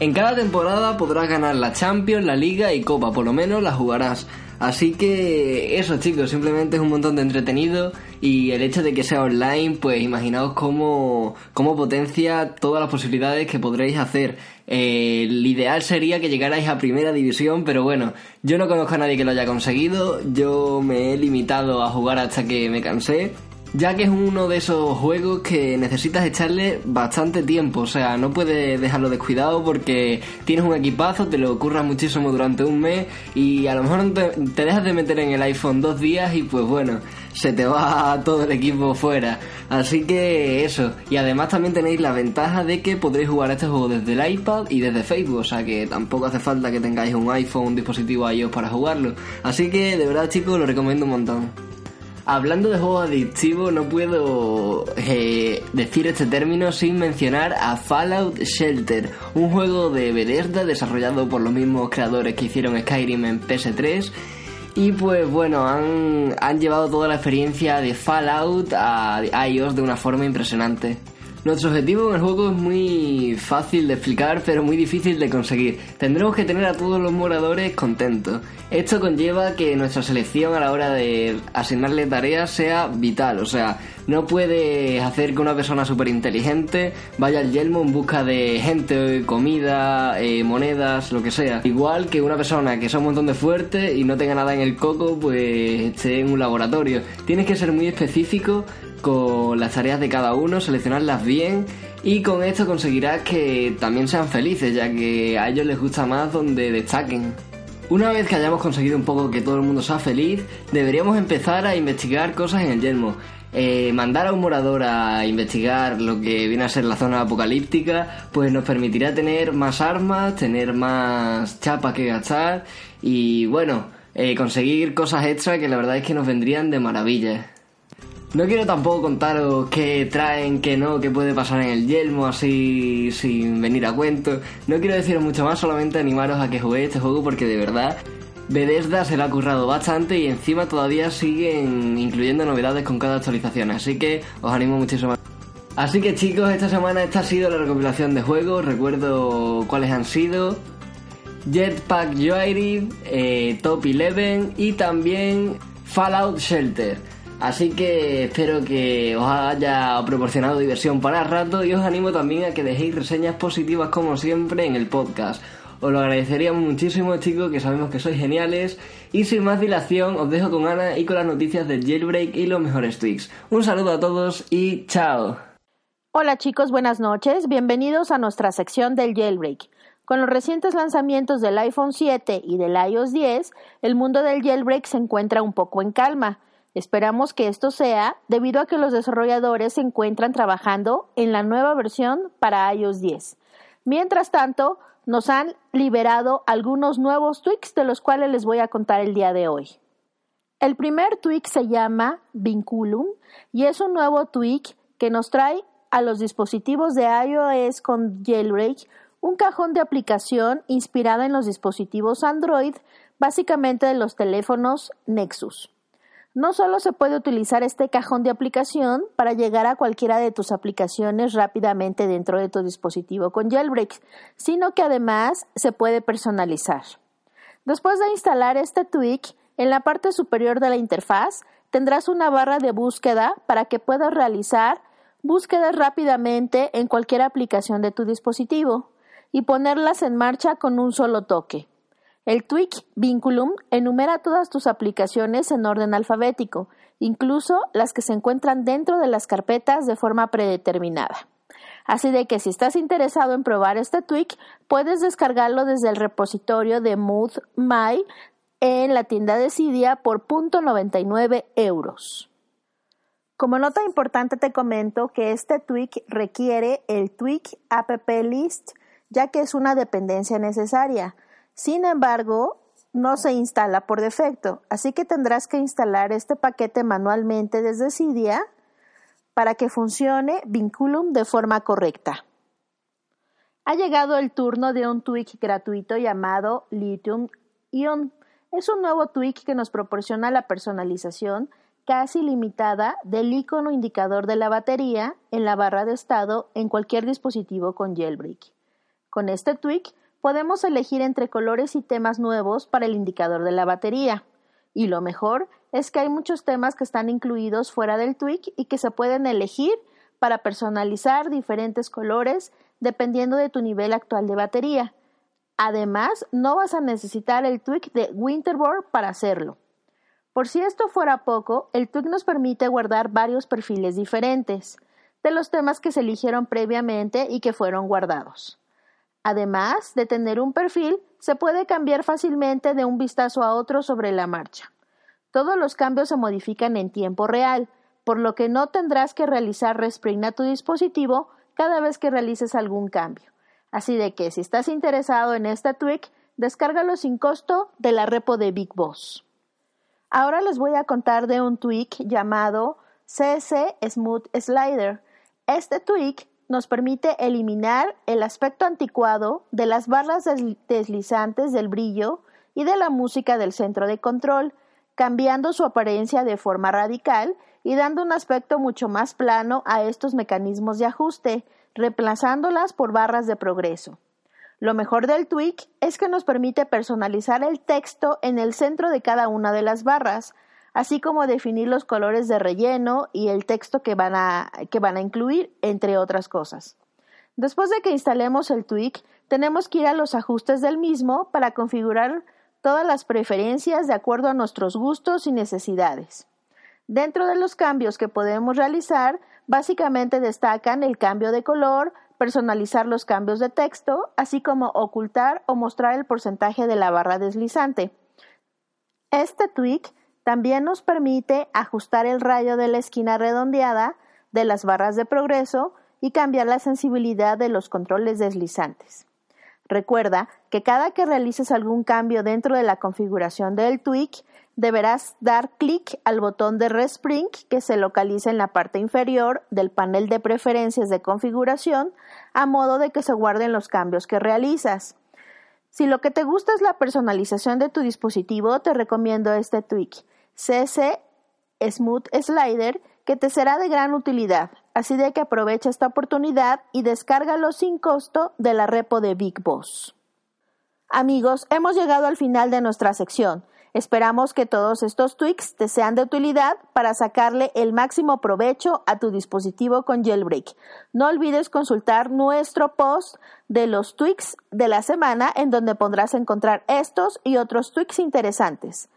En cada temporada podrás ganar la Champions, la Liga y Copa, por lo menos la jugarás. Así que eso chicos, simplemente es un montón de entretenido y el hecho de que sea online, pues imaginaos cómo, cómo potencia todas las posibilidades que podréis hacer. Eh, el ideal sería que llegarais a primera división, pero bueno, yo no conozco a nadie que lo haya conseguido, yo me he limitado a jugar hasta que me cansé ya que es uno de esos juegos que necesitas echarle bastante tiempo, o sea, no puedes dejarlo descuidado porque tienes un equipazo, te lo ocurras muchísimo durante un mes y a lo mejor te, te, dejas de meter en el iPhone dos días y pues bueno, se te va todo el equipo fuera. Así que eso, y además también tenéis la ventaja de que podréis jugar este juego desde el iPad y desde Facebook, o sea que tampoco hace falta que tengáis un iPhone, un dispositivo iOS para jugarlo. Así que de verdad chicos, lo recomiendo un montón. Hablando de juegos adictivos, no puedo eh, decir este término sin mencionar a Fallout Shelter, un juego de Bethesda desarrollado por los mismos creadores que hicieron Skyrim en PS3. Y pues bueno, han, han llevado toda la experiencia de Fallout a iOS de una forma impresionante. Nuestro objetivo en el juego es muy fácil de explicar, pero muy difícil de conseguir. Tendremos que tener a todos los moradores contentos. Esto conlleva que nuestra selección a la hora de asignarle tareas sea vital, o sea, no puedes hacer que una persona súper inteligente vaya al yelmo en busca de gente, comida, eh, monedas, lo que sea. Igual que una persona que sea un montón de fuerte y no tenga nada en el coco, pues esté en un laboratorio. Tienes que ser muy específico con las tareas de cada uno, seleccionarlas bien y con esto conseguirás que también sean felices, ya que a ellos les gusta más donde destaquen. Una vez que hayamos conseguido un poco que todo el mundo sea feliz, deberíamos empezar a investigar cosas en el yelmo. Eh, mandar a un morador a investigar lo que viene a ser la zona apocalíptica, pues nos permitirá tener más armas, tener más chapas que gastar y bueno, eh, conseguir cosas extra que la verdad es que nos vendrían de maravilla. No quiero tampoco contaros qué traen, qué no, qué puede pasar en el yelmo, así sin venir a cuento. No quiero deciros mucho más, solamente animaros a que juguéis este juego porque de verdad Bethesda se lo ha currado bastante y encima todavía siguen incluyendo novedades con cada actualización, así que os animo muchísimo. Así que chicos, esta semana esta ha sido la recopilación de juegos, recuerdo cuáles han sido. Jetpack Joyride, eh, Top 11 y también Fallout Shelter. Así que espero que os haya proporcionado diversión para rato y os animo también a que dejéis reseñas positivas como siempre en el podcast. Os lo agradeceríamos muchísimo chicos, que sabemos que sois geniales. Y sin más dilación, os dejo con Ana y con las noticias del jailbreak y los mejores tweaks. Un saludo a todos y chao. Hola chicos, buenas noches. Bienvenidos a nuestra sección del jailbreak. Con los recientes lanzamientos del iPhone 7 y del iOS 10, el mundo del jailbreak se encuentra un poco en calma. Esperamos que esto sea debido a que los desarrolladores se encuentran trabajando en la nueva versión para iOS 10. Mientras tanto, nos han liberado algunos nuevos tweaks de los cuales les voy a contar el día de hoy. El primer tweak se llama Vinculum y es un nuevo tweak que nos trae a los dispositivos de iOS con jailbreak un cajón de aplicación inspirada en los dispositivos Android, básicamente de los teléfonos Nexus. No solo se puede utilizar este cajón de aplicación para llegar a cualquiera de tus aplicaciones rápidamente dentro de tu dispositivo con jailbreak, sino que además se puede personalizar. Después de instalar este tweak, en la parte superior de la interfaz tendrás una barra de búsqueda para que puedas realizar búsquedas rápidamente en cualquier aplicación de tu dispositivo y ponerlas en marcha con un solo toque. El Tweak Vinculum enumera todas tus aplicaciones en orden alfabético, incluso las que se encuentran dentro de las carpetas de forma predeterminada. Así de que si estás interesado en probar este tweak, puedes descargarlo desde el repositorio de Mood My en la tienda de Cydia por .99 euros. Como nota importante te comento que este tweak requiere el tweak app list ya que es una dependencia necesaria. Sin embargo, no se instala por defecto, así que tendrás que instalar este paquete manualmente desde Cydia para que funcione Vinculum de forma correcta. Ha llegado el turno de un tweak gratuito llamado Lithium Ion. Es un nuevo tweak que nos proporciona la personalización casi limitada del icono indicador de la batería en la barra de estado en cualquier dispositivo con jailbreak. Con este tweak podemos elegir entre colores y temas nuevos para el indicador de la batería. Y lo mejor es que hay muchos temas que están incluidos fuera del tweak y que se pueden elegir para personalizar diferentes colores dependiendo de tu nivel actual de batería. Además, no vas a necesitar el tweak de Winterboard para hacerlo. Por si esto fuera poco, el tweak nos permite guardar varios perfiles diferentes de los temas que se eligieron previamente y que fueron guardados. Además de tener un perfil, se puede cambiar fácilmente de un vistazo a otro sobre la marcha. Todos los cambios se modifican en tiempo real, por lo que no tendrás que realizar respring a tu dispositivo cada vez que realices algún cambio. Así de que si estás interesado en este tweak, descárgalo sin costo de la repo de Big Boss. Ahora les voy a contar de un tweak llamado CC Smooth Slider. Este tweak nos permite eliminar el aspecto anticuado de las barras deslizantes del brillo y de la música del centro de control, cambiando su apariencia de forma radical y dando un aspecto mucho más plano a estos mecanismos de ajuste, reemplazándolas por barras de progreso. Lo mejor del tweak es que nos permite personalizar el texto en el centro de cada una de las barras, así como definir los colores de relleno y el texto que van a, que van a incluir, entre otras cosas. Después de que instalemos el tweak, tenemos que ir a los ajustes del mismo para configurar todas las preferencias de acuerdo a nuestros gustos y necesidades. Dentro de los cambios que podemos realizar, básicamente destacan el cambio de color, personalizar los cambios de texto, así como ocultar o mostrar el porcentaje de la barra deslizante. Este tweak también nos permite ajustar el rayo de la esquina redondeada de las barras de progreso y cambiar la sensibilidad de los controles deslizantes. Recuerda que cada que realices algún cambio dentro de la configuración del tweak, deberás dar clic al botón de Respring que se localiza en la parte inferior del panel de preferencias de configuración a modo de que se guarden los cambios que realizas. Si lo que te gusta es la personalización de tu dispositivo, te recomiendo este tweak. CC Smooth Slider que te será de gran utilidad, así de que aprovecha esta oportunidad y descárgalo sin costo de la repo de Big Boss. Amigos, hemos llegado al final de nuestra sección. Esperamos que todos estos tweaks te sean de utilidad para sacarle el máximo provecho a tu dispositivo con jailbreak. No olvides consultar nuestro post de los tweaks de la semana en donde podrás encontrar estos y otros tweaks interesantes.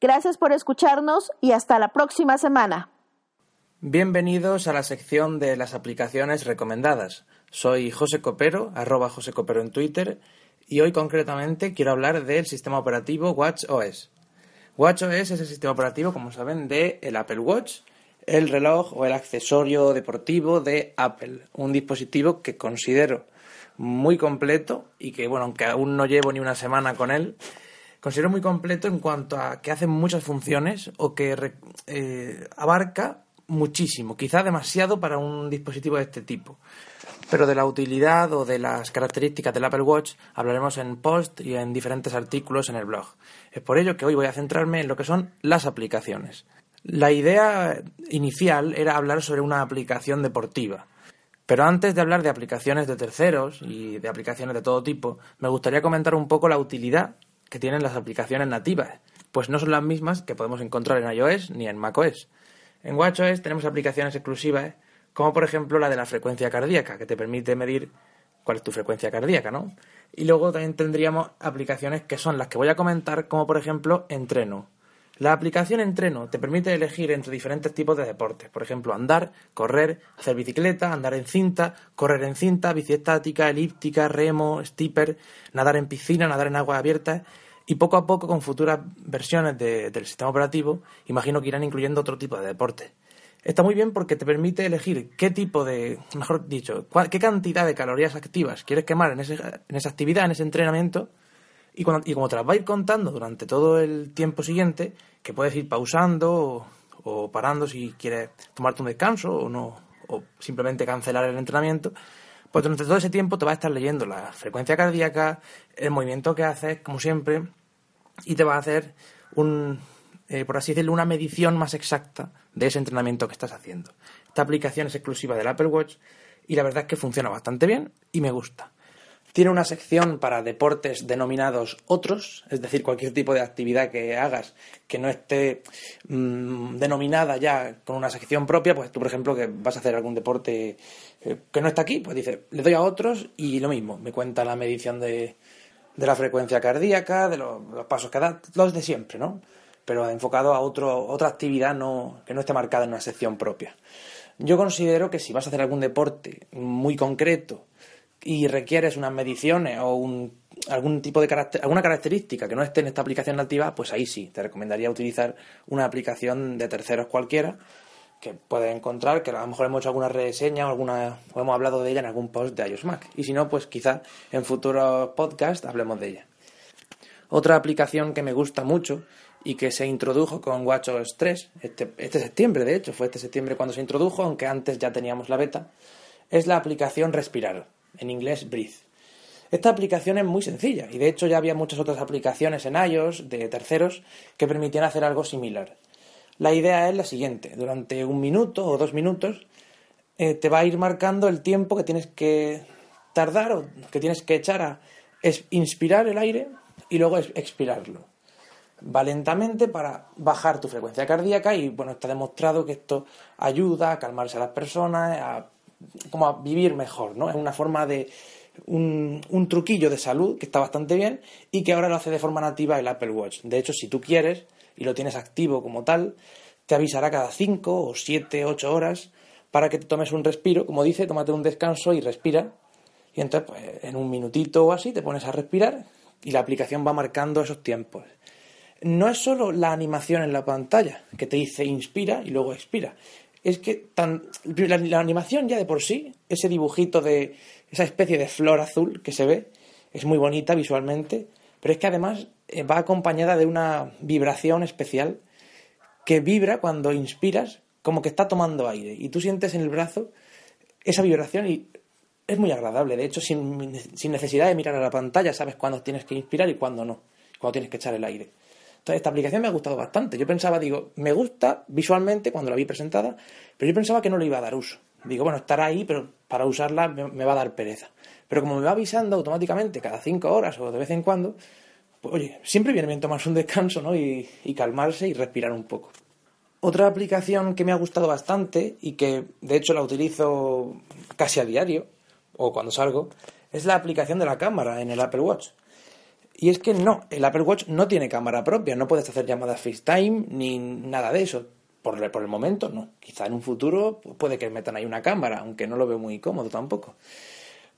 Gracias por escucharnos y hasta la próxima semana. Bienvenidos a la sección de las aplicaciones recomendadas. Soy José Copero, arroba José Copero en Twitter, y hoy concretamente quiero hablar del sistema operativo WatchOS. WatchOS es el sistema operativo, como saben, de el Apple Watch, el reloj o el accesorio deportivo de Apple, un dispositivo que considero muy completo y que, bueno, aunque aún no llevo ni una semana con él, considero muy completo en cuanto a que hace muchas funciones o que eh, abarca muchísimo, quizá demasiado para un dispositivo de este tipo. Pero de la utilidad o de las características del Apple Watch hablaremos en post y en diferentes artículos en el blog. Es por ello que hoy voy a centrarme en lo que son las aplicaciones. La idea inicial era hablar sobre una aplicación deportiva. Pero antes de hablar de aplicaciones de terceros y de aplicaciones de todo tipo, me gustaría comentar un poco la utilidad que tienen las aplicaciones nativas. pues no son las mismas que podemos encontrar en iOS ni en macOS. En WatchOS tenemos aplicaciones exclusivas, como por ejemplo la de la frecuencia cardíaca, que te permite medir cuál es tu frecuencia cardíaca, ¿no? Y luego también tendríamos aplicaciones que son las que voy a comentar, como por ejemplo Entreno. La aplicación Entreno te permite elegir entre diferentes tipos de deportes, por ejemplo, andar, correr, hacer bicicleta, andar en cinta, correr en cinta, bici estática, elíptica, remo, stipper, nadar en piscina, nadar en aguas abiertas y poco a poco con futuras versiones del sistema operativo imagino que irán incluyendo otro tipo de deportes. Está muy bien porque te permite elegir qué tipo de, mejor dicho, qué cantidad de calorías activas quieres quemar en, en esa actividad, en ese entrenamiento y, como te las va a ir contando durante todo el tiempo siguiente, que puedes ir pausando o, parando si quieres tomarte un descanso o no, o simplemente cancelar el entrenamiento, pues durante todo ese tiempo te va a estar leyendo la frecuencia cardíaca, el movimiento que haces, como siempre, y te va a hacer un, eh, por así decirlo, una medición más exacta de ese entrenamiento que estás haciendo. Esta aplicación es exclusiva del Apple Watch y la verdad es que funciona bastante bien y me gusta. Tiene una sección para deportes denominados otros, es decir, cualquier tipo de actividad que hagas que no esté mm, denominada ya con una sección propia, pues tú, por ejemplo, que vas a hacer algún deporte eh, que no está aquí, pues dice, le doy a otros y lo mismo, me cuenta la medición de, la frecuencia cardíaca, de los, pasos que da, los de siempre, ¿no? Pero enfocado a otro, otra actividad no, que no esté marcada en una sección propia. Yo considero que si vas a hacer algún deporte muy concreto, y requieres unas mediciones o un, algún tipo de alguna característica que no esté en esta aplicación nativa, pues ahí sí, te recomendaría utilizar una aplicación de terceros cualquiera que puedes encontrar, que a lo mejor hemos hecho alguna reseña o, alguna, o hemos hablado de ella en algún post de iOS Mac. Y si no, pues quizá en futuros podcasts hablemos de ella. Otra aplicación que me gusta mucho y que se introdujo con WatchOS 3, este, este septiembre de hecho, fue este septiembre cuando se introdujo, aunque antes ya teníamos la beta, es la aplicación Respirar en inglés Breathe. Esta aplicación es muy sencilla y de hecho ya había muchas otras aplicaciones en iOS de terceros que permitían hacer algo similar. La idea es la siguiente, durante un minuto o dos minutos eh, te va a ir marcando el tiempo que tienes que tardar o que tienes que echar a inspirar el aire y luego expirarlo. Va lentamente para bajar tu frecuencia cardíaca y bueno, está demostrado que esto ayuda a calmarse a las personas, a como a vivir mejor, ¿no? Es una forma de un, un, truquillo de salud que está bastante bien y que ahora lo hace de forma nativa el Apple Watch. De hecho, si tú quieres y lo tienes activo como tal, te avisará cada 5 o 7, 8 horas para que te tomes un respiro. Como dice, tómate un descanso y respira. Y entonces, pues, en un minutito o así, te pones a respirar y la aplicación va marcando esos tiempos. No es solo la animación en la pantalla que te dice inspira y luego expira, es que tan, la, animación ya de por sí, ese dibujito de esa especie de flor azul que se ve, es muy bonita visualmente, pero es que además eh, va acompañada de una vibración especial que vibra cuando inspiras como que está tomando aire y tú sientes en el brazo esa vibración y es muy agradable. De hecho, sin, sin necesidad de mirar a la pantalla sabes cuándo tienes que inspirar y cuándo no, cuándo tienes que echar el aire esta aplicación me ha gustado bastante. Yo pensaba, digo, me gusta visualmente cuando la vi presentada, pero yo pensaba que no le iba a dar uso. Digo, bueno, estará ahí, pero para usarla me, va a dar pereza. Pero como me va avisando automáticamente cada cinco horas o de vez en cuando, pues oye, siempre viene bien tomarse un descanso, ¿no? Y, y calmarse y respirar un poco. Otra aplicación que me ha gustado bastante y que de hecho la utilizo casi a diario o cuando salgo es la aplicación de la cámara en el Apple Watch. Y es que no, el Apple Watch no tiene cámara propia, no puedes hacer llamadas FaceTime ni nada de eso. Por, por el momento no. Quizá en un futuro puede que metan ahí una cámara, aunque no lo veo muy cómodo tampoco.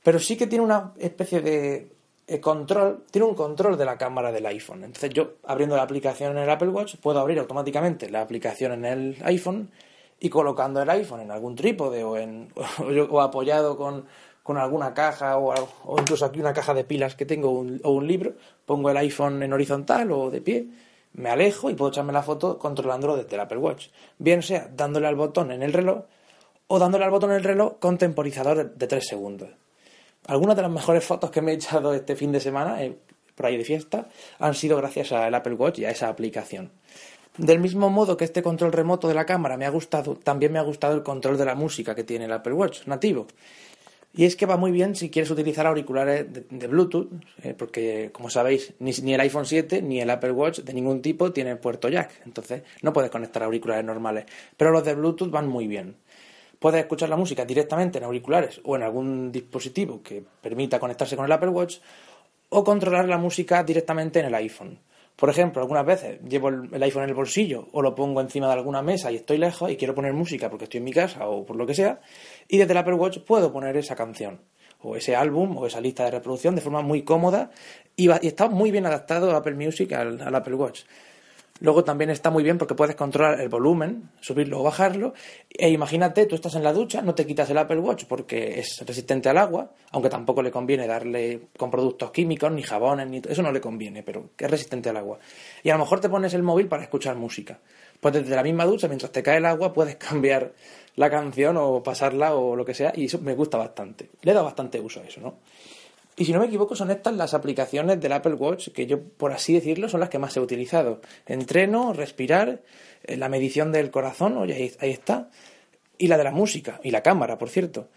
Pero sí que tiene una especie de control, tiene un control de la cámara del iPhone. Entonces yo abriendo la aplicación en el Apple Watch puedo abrir automáticamente la aplicación en el iPhone y colocando el iPhone en algún trípode o, en, o apoyado con con alguna caja o, incluso aquí una caja de pilas que tengo o un libro, pongo el iPhone en horizontal o de pie, me alejo y puedo echarme la foto controlándolo desde el Apple Watch. Bien sea dándole al botón en el reloj o dándole al botón en el reloj con temporizador de 3 segundos. Algunas de las mejores fotos que me he echado este fin de semana, eh, por ahí de fiesta, han sido gracias al Apple Watch y a esa aplicación. Del mismo modo que este control remoto de la cámara me ha gustado, también me ha gustado el control de la música que tiene el Apple Watch nativo. Y es que va muy bien si quieres utilizar auriculares de, Bluetooth, eh, porque como sabéis, ni, el iPhone 7 ni el Apple Watch de ningún tipo tienen puerto jack, entonces no puedes conectar auriculares normales. Pero los de Bluetooth van muy bien. Puedes escuchar la música directamente en auriculares o en algún dispositivo que permita conectarse con el Apple Watch o controlar la música directamente en el iPhone. Por ejemplo, algunas veces llevo el iPhone en el bolsillo o lo pongo encima de alguna mesa y estoy lejos y quiero poner música porque estoy en mi casa o por lo que sea, y desde el Apple Watch puedo poner esa canción o ese álbum o esa lista de reproducción de forma muy cómoda y, está muy bien adaptado Apple Music al Apple Watch. Luego también está muy bien porque puedes controlar el volumen, subirlo o bajarlo. E imagínate, tú estás en la ducha, no te quitas el Apple Watch porque es resistente al agua, aunque tampoco le conviene darle con productos químicos, ni jabones, ni eso no le conviene, pero es resistente al agua. Y a lo mejor te pones el móvil para escuchar música. Pues desde la misma ducha, mientras te cae el agua, puedes cambiar la canción o pasarla o lo que sea, y eso me gusta bastante. Le da bastante uso a eso, ¿no? Y si no me equivoco, son estas las aplicaciones del Apple Watch que yo, por así decirlo, son las que más he utilizado. Entreno, respirar, eh, la medición del corazón, oye, ahí, está, y la de la música, y la cámara, por cierto.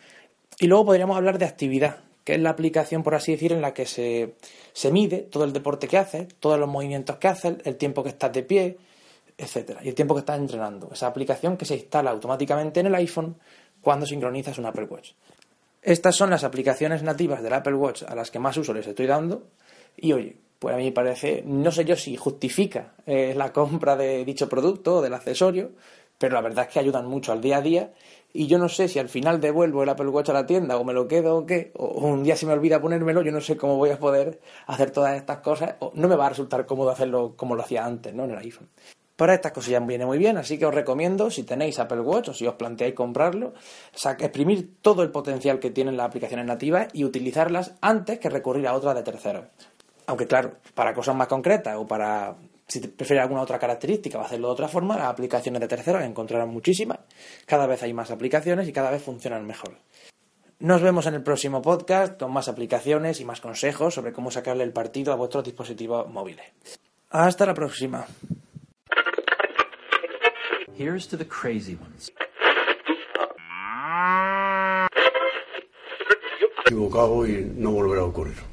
Y luego podríamos hablar de actividad, que es la aplicación, por así decir, en la que se, se mide todo el deporte que haces, todos los movimientos que haces, el tiempo que estás de pie, etcétera, y el tiempo que estás entrenando. Esa aplicación que se instala automáticamente en el iPhone cuando sincronizas un Apple Watch. Estas son las aplicaciones nativas del Apple Watch a las que más uso les estoy dando. Y oye, pues a mí me parece, no sé yo si justifica eh, la compra de dicho producto o del accesorio, pero la verdad es que ayudan mucho al día a día. Y yo no sé si al final devuelvo el Apple Watch a la tienda o me lo quedo o qué, o un día se me olvida ponérmelo, yo no sé cómo voy a poder hacer todas estas cosas, o no me va a resultar cómodo hacerlo como lo hacía antes, ¿no? En el iPhone. Para estas cosillas viene muy bien, así que os recomiendo, si tenéis Apple Watch o si os planteáis comprarlo, exprimir todo el potencial que tienen las aplicaciones nativas y utilizarlas antes que recurrir a otras de terceros. Aunque claro, para cosas más concretas o para si prefieres alguna otra característica o hacerlo de otra forma, las aplicaciones de terceros encontrarán muchísimas. Cada vez hay más aplicaciones y cada vez funcionan mejor. Nos vemos en el próximo podcast con más aplicaciones y más consejos sobre cómo sacarle el partido a vuestros dispositivos móviles. Hasta la próxima. Here's to the crazy ones. Equivocado y no volverá a ocurrir.